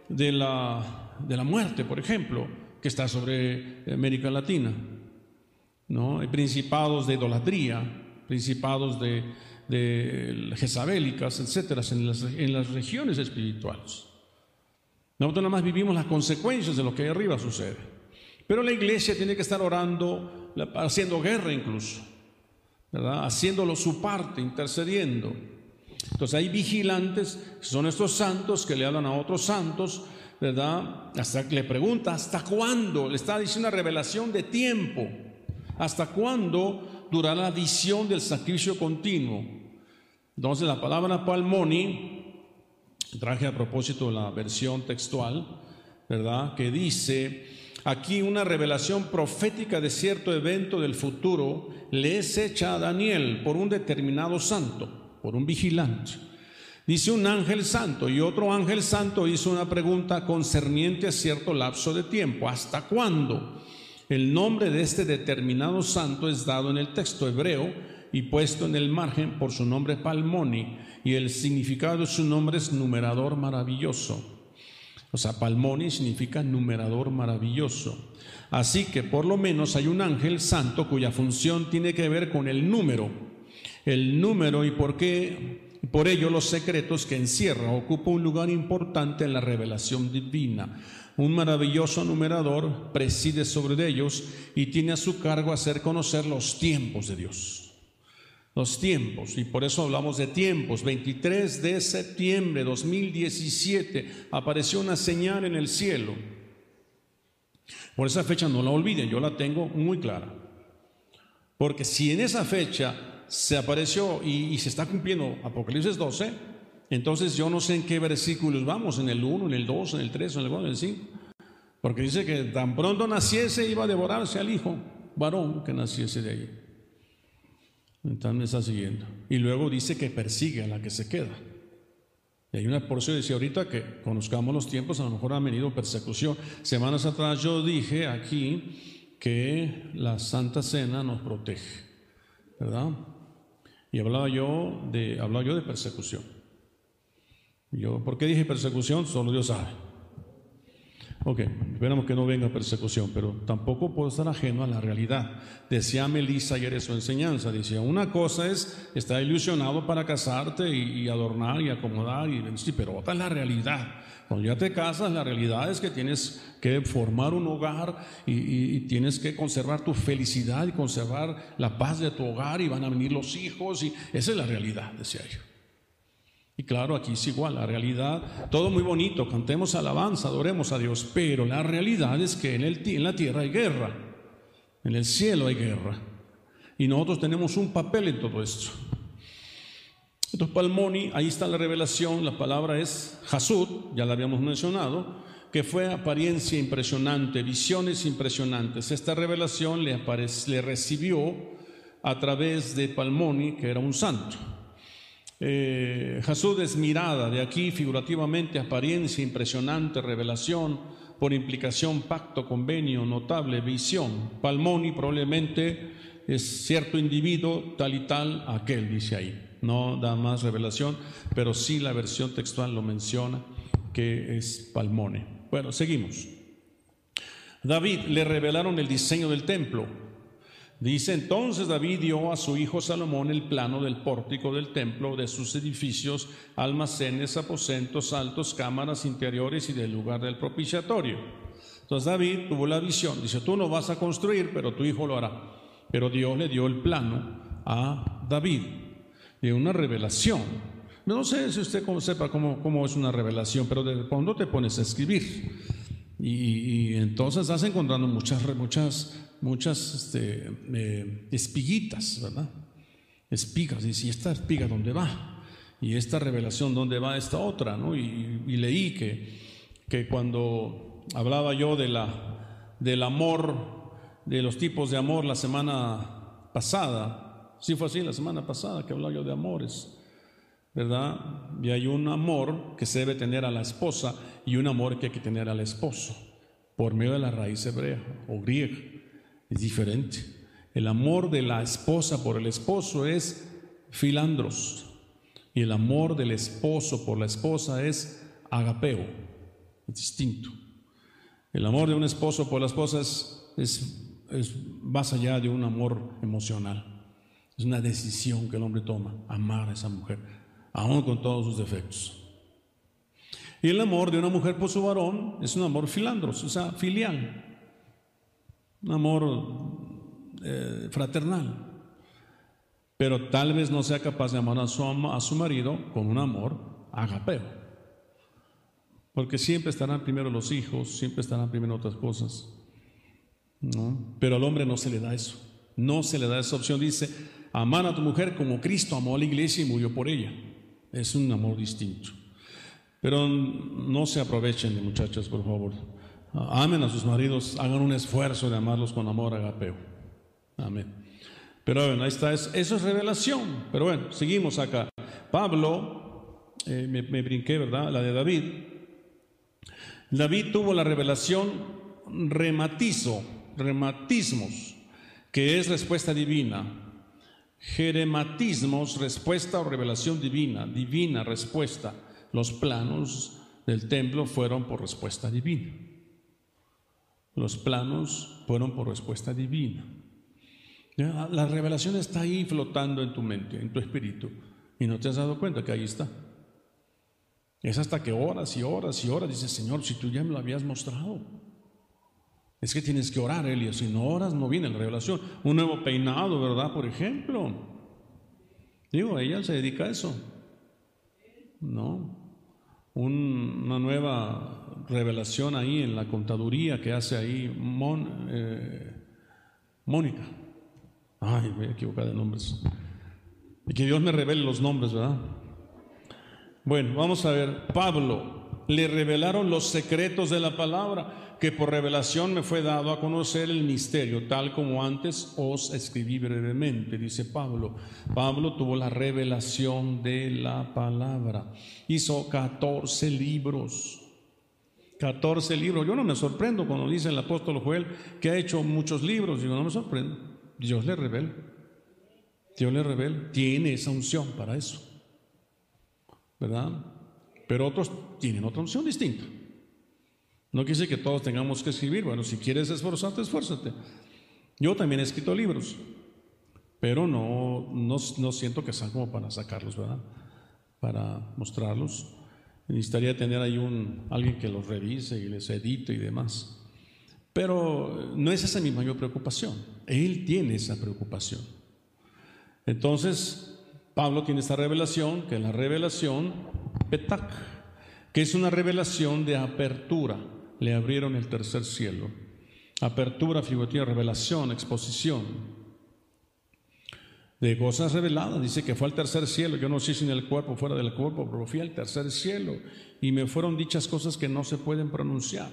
de, la, de la muerte, por ejemplo, que está sobre América Latina. ¿no? Hay principados de idolatría, principados de, de jezabélicas, etcétera, en las, en las regiones espirituales. Nosotros nada más vivimos las consecuencias de lo que ahí arriba sucede. Pero la iglesia tiene que estar orando, haciendo guerra incluso, ¿verdad? haciéndolo su parte, intercediendo. Entonces hay vigilantes, son estos santos que le hablan a otros santos, ¿verdad? Hasta le pregunta, ¿hasta cuándo? Le está diciendo una revelación de tiempo. ¿Hasta cuándo durará la visión del sacrificio continuo. Entonces la palabra palmoni, traje a propósito la versión textual, ¿verdad? Que dice, aquí una revelación profética de cierto evento del futuro le es hecha a Daniel por un determinado santo, por un vigilante. Dice un ángel santo y otro ángel santo hizo una pregunta concerniente a cierto lapso de tiempo. ¿Hasta cuándo? El nombre de este determinado santo es dado en el texto hebreo y puesto en el margen por su nombre Palmoni, y el significado de su nombre es numerador maravilloso. O sea, Palmoni significa numerador maravilloso. Así que por lo menos hay un ángel santo cuya función tiene que ver con el número. El número y por qué, por ello los secretos que encierra ocupa un lugar importante en la revelación divina un maravilloso numerador preside sobre ellos y tiene a su cargo hacer conocer los tiempos de Dios. Los tiempos, y por eso hablamos de tiempos. 23 de septiembre de 2017 apareció una señal en el cielo. Por esa fecha no la olviden, yo la tengo muy clara. Porque si en esa fecha se apareció y, se está cumpliendo Apocalipsis 12, entonces yo no sé en qué versículos vamos, en el 1, en el 2, en el 3, en el 4, en el 5. Porque dice que tan pronto naciese iba a devorarse al hijo varón que naciese de ahí. Entonces me está siguiendo. Y luego dice que persigue a la que se queda. Y hay una porción, decía ahorita que conozcamos los tiempos, a lo mejor ha venido persecución. Semanas atrás yo dije aquí que la Santa Cena nos protege, ¿verdad? Y hablaba yo de, hablaba yo de persecución. Yo, ¿Por qué dije persecución? Solo Dios sabe. Ok, esperamos que no venga persecución, pero tampoco puedo estar ajeno a la realidad. Decía Melissa ayer en su enseñanza, decía, una cosa es estar ilusionado para casarte y, adornar y acomodar, y, sí, pero otra es la realidad. Cuando ya te casas, la realidad es que tienes que formar un hogar y, tienes que conservar tu felicidad y conservar la paz de tu hogar y van a venir los hijos y esa es la realidad, decía yo. Y claro, aquí es igual, la realidad, todo muy bonito, cantemos alabanza, adoremos a Dios, pero la realidad es que en, el, en la tierra hay guerra, en el cielo hay guerra, y nosotros tenemos un papel en todo esto. Entonces, Palmoni, ahí está la revelación, la palabra es Hasud, ya la habíamos mencionado, que fue apariencia impresionante, visiones impresionantes. Esta revelación le, le recibió a través de Palmoni, que era un santo. Eh, Hasud es mirada, de aquí figurativamente apariencia impresionante, revelación, por implicación pacto, convenio, notable, visión. Palmoni probablemente es cierto individuo tal y tal aquel, dice ahí no da más revelación, pero sí la versión textual lo menciona, que es Palmone. Bueno, seguimos. David le revelaron el diseño del templo. Dice entonces David dio a su hijo Salomón el plano del pórtico del templo, de sus edificios, almacenes, aposentos, altos, cámaras interiores y del lugar del propiciatorio. Entonces David tuvo la visión, dice, tú no vas a construir, pero tu hijo lo hará. Pero Dios le dio el plano a David de una revelación. No sé si usted sepa cómo, es una revelación, pero de cuando te pones a escribir y, entonces estás encontrando muchas, muchas, muchas este, eh, espiguitas, ¿verdad? Espigas, y si esta espiga, ¿dónde va? Y esta revelación, ¿dónde va esta otra? ¿no? Y, leí que, que cuando hablaba yo de la, del amor, de los tipos de amor la semana pasada, Sí fue así la semana pasada que hablaba yo de amores, ¿verdad? Y hay un amor que se debe tener a la esposa y un amor que hay que tener al esposo, por medio de la raíz hebrea o griega. Es diferente. El amor de la esposa por el esposo es filandros y el amor del esposo por la esposa es agapeo. Es distinto. El amor de un esposo por la esposa es, más allá de un amor emocional. Es una decisión que el hombre toma, amar a esa mujer, aún con todos sus defectos. Y el amor de una mujer por su varón es un amor filandros, o sea, filial, un amor eh, fraternal. Pero tal vez no sea capaz de amar a su, a su marido con un amor agapeo. Porque siempre estarán primero los hijos, siempre estarán primero otras cosas. ¿no? Pero al hombre no se le da eso. No se le da esa opción. Dice, amar a tu mujer como Cristo amó a la iglesia y murió por ella. Es un amor distinto. Pero no se aprovechen de muchachas, por favor. Amen a sus maridos, hagan un esfuerzo de amarlos con amor agapeo. Amén. Pero bueno, ahí está, eso es revelación. Pero bueno, seguimos acá. Pablo, eh, me, me brinqué, ¿verdad? La de David. David tuvo la revelación rematizo, rematismos, que es respuesta divina. Jerematismos, respuesta o revelación divina, divina respuesta. Los planos del templo fueron por respuesta divina. Los planos fueron por respuesta divina. La revelación está ahí flotando en tu mente, en tu espíritu, y no te has dado cuenta que ahí está. Es hasta que horas y horas y horas dices, Señor, si tú ya me lo habías mostrado. Es que tienes que orar, Elías. Si no oras, no viene la revelación. Un nuevo peinado, ¿verdad? Por ejemplo. Digo, ella se dedica a eso. No. una nueva revelación ahí en la contaduría que hace ahí eh, Mónica. Ay, me he equivocado de nombres. Y que Dios me revele los nombres, ¿verdad? Bueno, vamos a ver. Pablo, le revelaron los secretos de la palabra que por revelación me fue dado a conocer el misterio, tal como antes os escribí brevemente, dice Pablo. Pablo tuvo la revelación de la palabra. Hizo 14 libros. 14 libros. Yo no me sorprendo cuando dice el apóstol Joel que ha hecho muchos libros. Digo, no me sorprendo. Dios le revela. Dios le revela. Tiene esa unción para eso. ¿Verdad? Pero otros tienen otra unción distinta. No quise que todos tengamos que escribir. Bueno, si quieres esforzarte, esfuérzate. Yo también he escrito libros, pero no, no, siento que sean como para sacarlos, ¿verdad? Para mostrarlos. Necesitaría tener ahí un, alguien que los revise y les edite y demás. Pero no es esa mi mayor preocupación. Él tiene esa preocupación. Entonces, Pablo tiene esta revelación, que es la revelación Petak, que es una revelación de apertura le abrieron el tercer cielo. Apertura figurativa, revelación, exposición. De cosas reveladas. Dice que fue al tercer cielo. Yo no sé si en el cuerpo, fuera del cuerpo, pero fui al tercer cielo y me fueron dichas cosas que no se pueden pronunciar.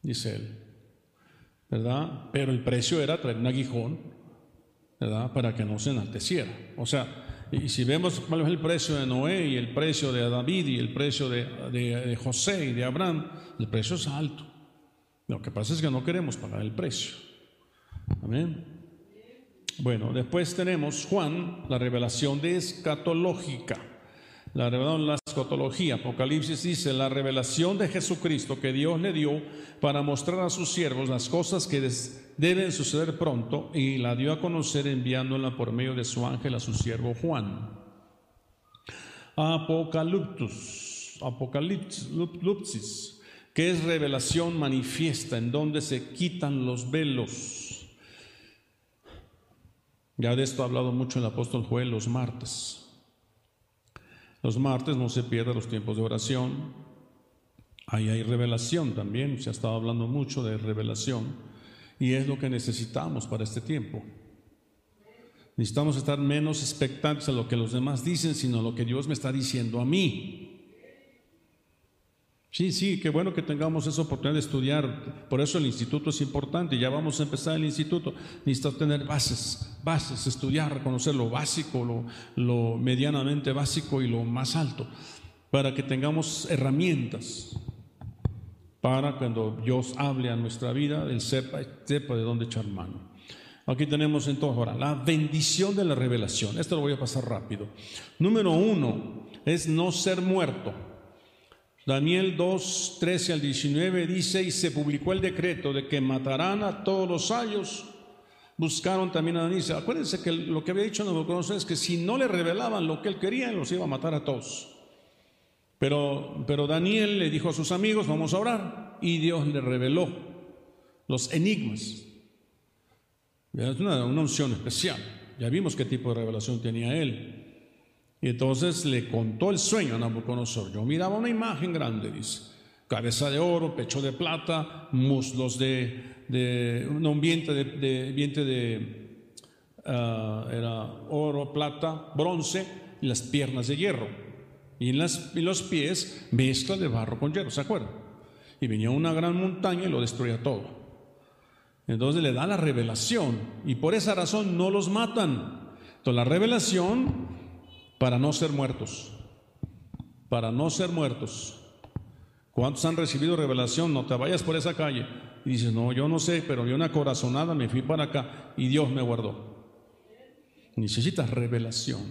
Dice él. ¿Verdad? Pero el precio era traer un aguijón, ¿verdad? Para que no se enalteciera. O sea, y si vemos cuál es el precio de Noé y el precio de David y el precio de, de José y de Abraham, el precio es alto. Lo que pasa es que no queremos pagar el precio. Amén. Bueno, después tenemos Juan, la revelación de escatológica. La revelación la escatología, Apocalipsis dice, la revelación de Jesucristo que Dios le dio para mostrar a sus siervos las cosas que deben suceder pronto y la dio a conocer enviándola por medio de su ángel a su siervo Juan. Apocaliptus, Apocalipsis, que es revelación manifiesta en donde se quitan los velos ya de esto ha hablado mucho el apóstol Joel los martes. Los martes no se pierdan los tiempos de oración. Ahí hay revelación también, se ha estado hablando mucho de revelación y es lo que necesitamos para este tiempo. Necesitamos estar menos expectantes a lo que los demás dicen, sino a lo que Dios me está diciendo a mí. Sí, sí, qué bueno que tengamos esa oportunidad de estudiar. Por eso el instituto es importante. Ya vamos a empezar el instituto. Necesita tener bases, bases, estudiar, conocer lo básico, lo, lo medianamente básico y lo más alto, para que tengamos herramientas para cuando Dios hable a nuestra vida, Él sepa, sepa de dónde echar mano. Aquí tenemos entonces ahora la bendición de la revelación. Esto lo voy a pasar rápido. Número uno es no ser muerto. Daniel 2, 13 al 19 dice, y se publicó el decreto de que matarán a todos los años. Buscaron también a Daniel. Acuérdense que lo que había dicho Nabucodonosor es que si no le revelaban lo que él quería, los iba a matar a todos. Pero, pero Daniel le dijo a sus amigos, vamos a orar. Y Dios le reveló los enigmas. Es una unción especial. Ya vimos qué tipo de revelación tenía él. Y entonces le contó el sueño a Nabucodonosor. Yo miraba una imagen grande, dice, cabeza de oro, pecho de plata, muslos de, de un vientre de, vientre de ah, era oro, plata, bronce y las piernas de hierro. Y en, las, los pies mezcla de barro con hierro, ¿se acuerdan? Y venía una gran montaña y lo destruía todo. Entonces le da la revelación y por esa razón no los matan. Entonces la revelación para no ser muertos. Para no ser muertos. ¿Cuántos han recibido revelación? No te vayas por esa calle. Y dices, no, yo no sé, pero vi una corazonada, me fui para acá y Dios me guardó. Necesitas revelación.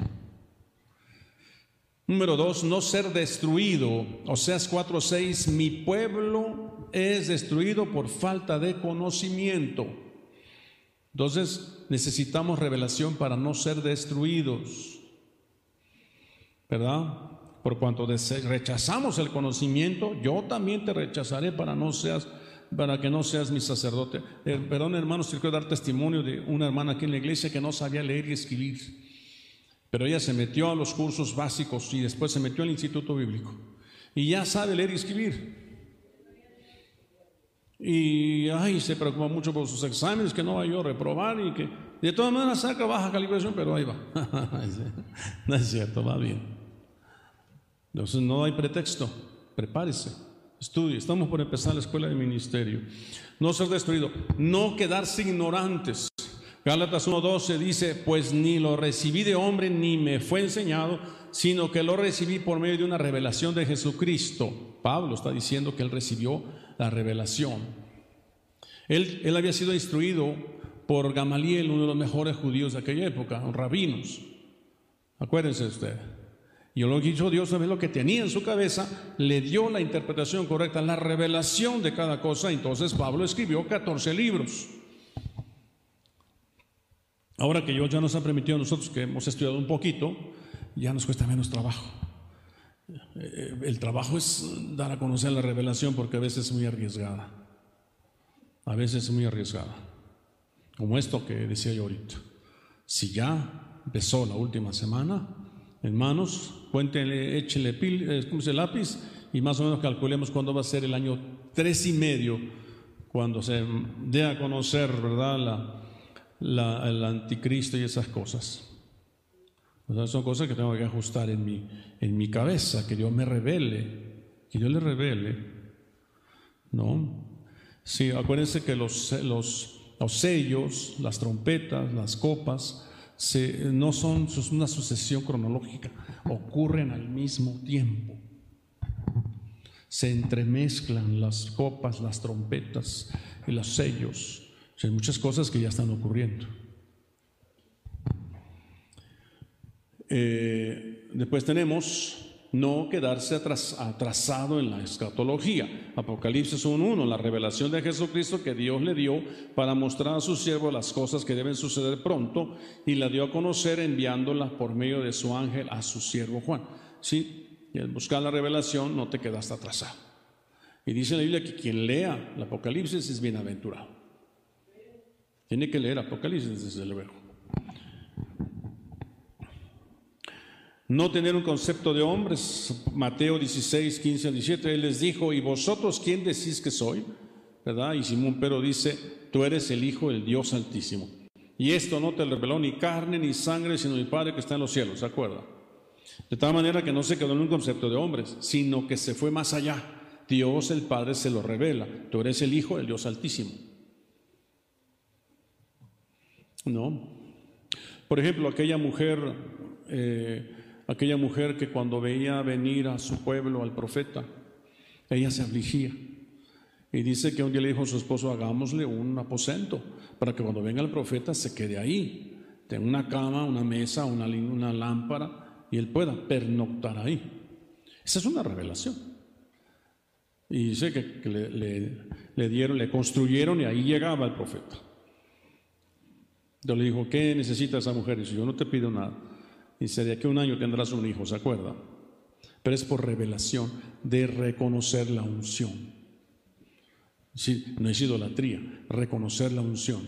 Número dos, no ser destruido. Oseas 4:6, mi pueblo es destruido por falta de conocimiento. Entonces necesitamos revelación para no ser destruidos. ¿Verdad? Por cuanto rechazamos el conocimiento, yo también te rechazaré para no seas para que no seas mi sacerdote. Eh, perdón, hermanos, quiero dar testimonio de una hermana aquí en la iglesia que no sabía leer y escribir. Pero ella se metió a los cursos básicos y después se metió al instituto bíblico. Y ya sabe leer y escribir. Y ay, se preocupa mucho por sus exámenes, que no va yo a reprobar y que de todas maneras saca baja calibración, pero ahí va. no es cierto, va bien. Entonces no hay pretexto, prepárese, estudie. Estamos por empezar la escuela de ministerio. No ser destruido, no quedarse ignorantes. Gálatas 1.12 dice, pues ni lo recibí de hombre ni me fue enseñado, sino que lo recibí por medio de una revelación de Jesucristo. Pablo está diciendo que él recibió la revelación. Él, él había sido instruido por Gamaliel, uno de los mejores judíos de aquella época, rabinos. Acuérdense usted. Y lo que hizo Dios, ¿sabes lo que tenía en su cabeza? Le dio la interpretación correcta, la revelación de cada cosa. Entonces Pablo escribió 14 libros. Ahora que Dios ya nos ha permitido a nosotros que hemos estudiado un poquito, ya nos cuesta menos trabajo. Eh, el trabajo es dar a conocer la revelación porque a veces es muy arriesgada. A veces es muy arriesgada. Como esto que decía yo ahorita. Si ya empezó la última semana, Hermanos, cuéntenle, échenle pil, eh, lápiz y más o menos calculemos cuándo va a ser el año tres y medio, cuando se dé a conocer, ¿verdad?, la, el anticristo y esas cosas. O son cosas que tengo que ajustar en mi, en mi cabeza, que Dios me revele, que Dios le revele. ¿No? Sí, acuérdense que los, los, los sellos, las trompetas, las copas, no son una sucesión cronológica, ocurren al mismo tiempo. Se entremezclan las copas, las trompetas y los sellos. Hay muchas cosas que ya están ocurriendo. Eh, después tenemos no quedarse atras- atrasado en la escatología. Apocalipsis 1.1, la revelación de Jesucristo que Dios le dio para mostrar a su siervo las cosas que deben suceder pronto y la dio a conocer enviándolas por medio de su ángel a su siervo Juan. Sí, y al buscar la revelación no te quedaste atrasado. Y dice la Biblia que quien lea el Apocalipsis es bienaventurado. Tiene que leer Apocalipsis desde luego. No tener un concepto de hombres. Mateo 16, 15 al 17, él les dijo, ¿y vosotros quién decís que soy? ¿Verdad? Y Simón Pedro dice, tú eres el Hijo del Dios Altísimo. Y esto no te reveló ni carne ni sangre, sino mi Padre que está en los cielos, ¿se acuerda? De tal manera que no se quedó en un concepto de hombres, sino que se fue más allá. Dios el Padre se lo revela. Tú eres el Hijo del Dios Altísimo. ¿No? Por ejemplo, aquella mujer, eh, aquella mujer que cuando veía venir a su pueblo, al profeta, ella se afligía. Y dice que un día le dijo a su esposo, hagámosle un aposento para que cuando venga el profeta se quede ahí. Tenga una cama, una mesa, una, una lámpara y él pueda pernoctar ahí. Esa es una revelación. Y dice que, le, dieron, le construyeron y ahí llegaba el profeta. Entonces le dijo, ¿qué necesita esa mujer? Dice, yo no te pido nada. Dice, de aquí a un año tendrás un hijo, ¿se acuerda? Pero es por revelación de reconocer la unción. Sí, no es idolatría, reconocer la unción.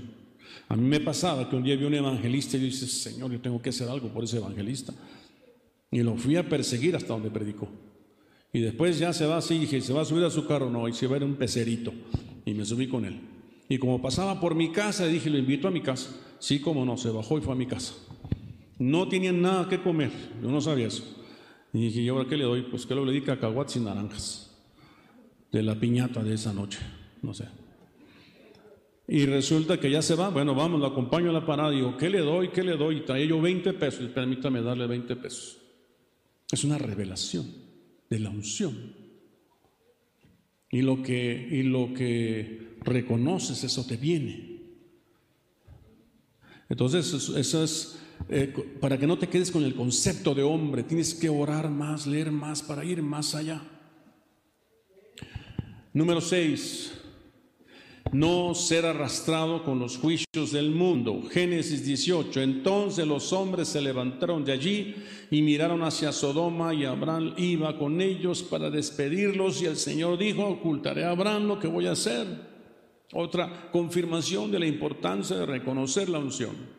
A mí me pasaba que un día vi un evangelista y yo dije, Señor, yo tengo que hacer algo por ese evangelista. Y lo fui a perseguir hasta donde predicó. Y después ya se va así, dije, ¿se va a subir a su carro? No, y se va a ir un pecerito. Y me subí con él. Y como pasaba por mi casa, dije, lo invito a mi casa. Sí, como no, se bajó y fue a mi casa. No tenían nada que comer, yo no sabía eso. Y dije, ¿y ahora qué le doy? Pues que le di cacahuates y naranjas. De la piñata de esa noche, no sé. Y resulta que ya se va, bueno, vamos, lo acompaño a la parada. Digo, ¿qué le doy? ¿Qué le doy? Y traía yo 20 pesos. Permítame darle 20 pesos. Es una revelación de la unción. Y lo que, y lo que reconoces, eso te viene. Entonces, eso, eso es eh, para que no te quedes con el concepto de hombre, tienes que orar más, leer más para ir más allá. Número 6. No ser arrastrado con los juicios del mundo. Génesis 18. Entonces los hombres se levantaron de allí y miraron hacia Sodoma y Abraham iba con ellos para despedirlos y el Señor dijo, ocultaré a Abraham lo que voy a hacer. Otra confirmación de la importancia de reconocer la unción.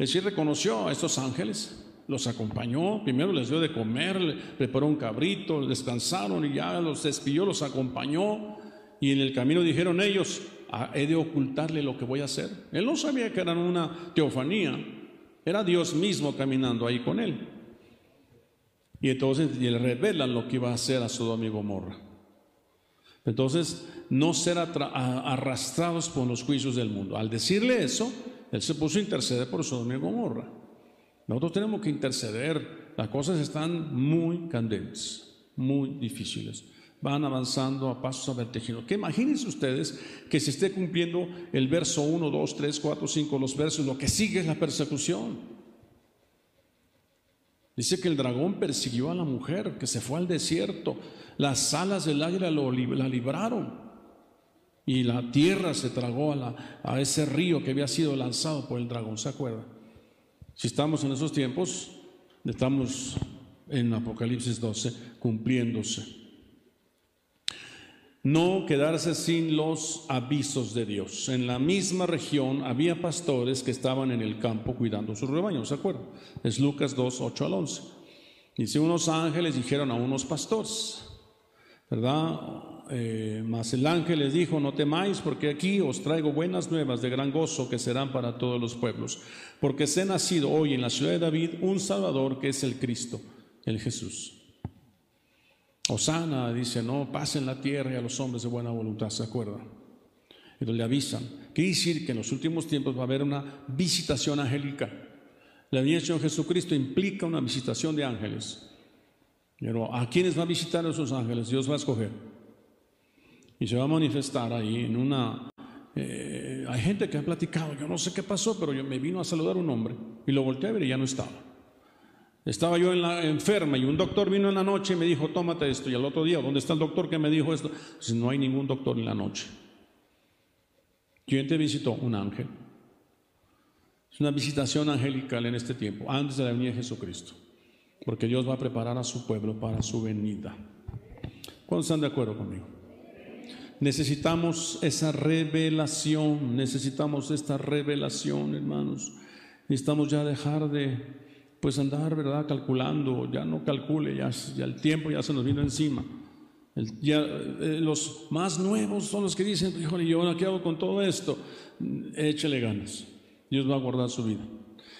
Es decir, reconoció a estos ángeles, los acompañó, primero les dio de comer, preparó un cabrito, descansaron y ya los despidió, los acompañó y en el camino dijeron ellos, "Ah, he de ocultarle lo que voy a hacer. Él no sabía que eran una teofanía, era Dios mismo caminando ahí con él. Y entonces y le revelan lo que iba a hacer a Sodoma y Gomorra. Entonces, no ser arrastrados por los juicios del mundo. Al decirle eso, él se puso a interceder por Sodoma y Gomorra. Nosotros tenemos que interceder. Las cosas están muy candentes, muy difíciles. Van avanzando a pasos vertiginos. Que imagínense ustedes que se esté cumpliendo el verso 1, 2, 3, 4, 5, los versos, lo que sigue es la persecución. Dice que el dragón persiguió a la mujer, que se fue al desierto. Las alas del águila lo la libraron. Y la tierra se tragó a, ese río que había sido lanzado por el dragón. ¿Se acuerda? Si estamos en esos tiempos, estamos en Apocalipsis 12 cumpliéndose. No quedarse sin los avisos de Dios. En la misma región había pastores que estaban en el campo cuidando sus rebaños, ¿se acuerdan? Es Lucas 2, 8 al 11. Dice, unos ángeles dijeron a unos pastores, ¿verdad? Eh, mas el ángel les dijo, no temáis, porque aquí os traigo buenas nuevas de gran gozo que serán para todos los pueblos, porque se ha nacido hoy en la ciudad de David un Salvador que es el Cristo, el Jesús. Osana dice, no, pasen la tierra y a los hombres de buena voluntad, ¿se acuerdan? Entonces le avisan. Quiere decir que en los últimos tiempos va a haber una visitación angélica. La venida de Jesucristo implica una visitación de ángeles. Pero ¿a quiénes va a visitar a esos ángeles? Dios va a escoger. Y se va a manifestar ahí en una... Eh, hay gente que ha platicado, yo no sé qué pasó, pero yo me vino a saludar un hombre y lo volteé a ver y ya no estaba. Estaba yo en la enferma y un doctor vino en la noche y me dijo, tómate esto. Y al otro día, ¿dónde está el doctor que me dijo esto? Dice, no hay ningún doctor en la noche. ¿Quién te visitó? Un ángel. Es una visitación angelical en este tiempo, antes de la venida de Jesucristo. Porque Dios va a preparar a su pueblo para su venida. ¿Cuántos están de acuerdo conmigo? Necesitamos esa revelación, necesitamos esta revelación, hermanos. Necesitamos ya dejar de pues andar, ¿verdad? Calculando, ya no calcule, ya, el tiempo ya se nos vino encima. eh, los más nuevos son los que dicen, híjole, yo qué hago con todo esto. Échele ganas, Dios va a guardar su vida.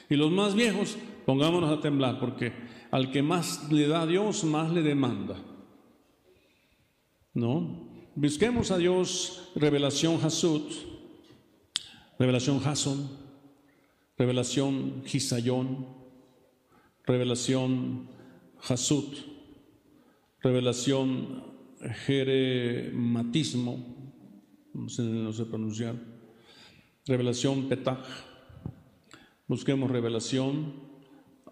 Y los más viejos, pongámonos a temblar, porque al que más le da Dios, más le demanda. ¿No? Busquemos a Dios revelación Hasut, revelación Hason, revelación Gisayón, revelación Hasut, revelación Jerematismo, no sé, no sé pronunciar, revelación Petach, busquemos revelación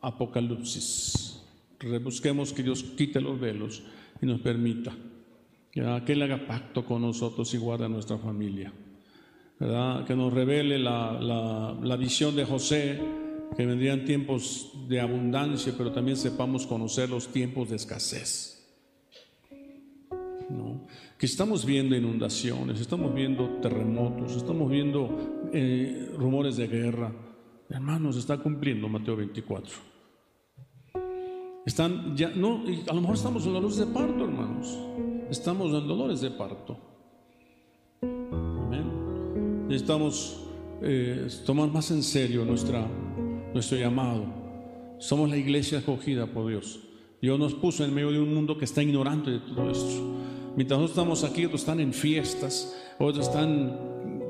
Apocalipsis. Busquemos que Dios quite los velos y nos permita que Él haga pacto con nosotros y guarde a nuestra familia. Que nos revele la, visión de José, que vendrían tiempos de abundancia, pero también sepamos conocer los tiempos de escasez. Que estamos viendo inundaciones, estamos viendo terremotos, estamos viendo eh, rumores de guerra. Hermanos, está cumpliendo Mateo 24. Están ya, no, a lo mejor estamos en dolores de parto, hermanos. Estamos en dolores de parto. Amén. Necesitamos eh, tomar más en serio nuestra, nuestro llamado. Somos la iglesia escogida por Dios. Dios nos puso en medio de un mundo que está ignorante de todo esto. Mientras nosotros estamos aquí, otros están en fiestas, otros están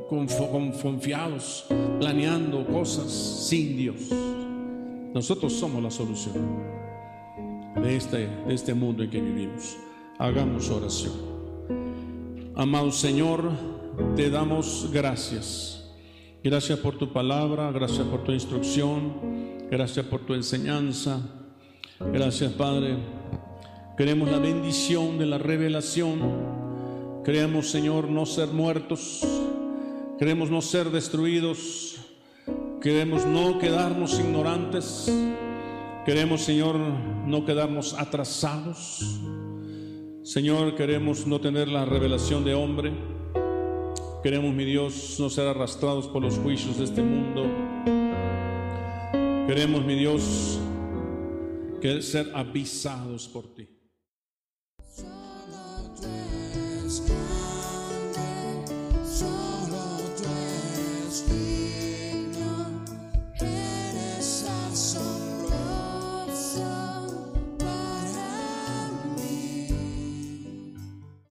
confiados, planeando cosas sin Dios. Nosotros somos la solución de este, de este mundo en que vivimos. Hagamos oración. Amado Señor, te damos gracias. Gracias por tu palabra, gracias por tu instrucción, gracias por tu enseñanza. Gracias Padre. Queremos la bendición de la revelación. Queremos Señor no ser muertos. Queremos no ser destruidos. Queremos no quedarnos ignorantes. Queremos, Señor, no quedarnos atrasados. Señor, queremos no tener la revelación de hombre. Queremos, mi Dios, no ser arrastrados por los juicios de este mundo. Queremos, mi Dios, que ser avisados por ti.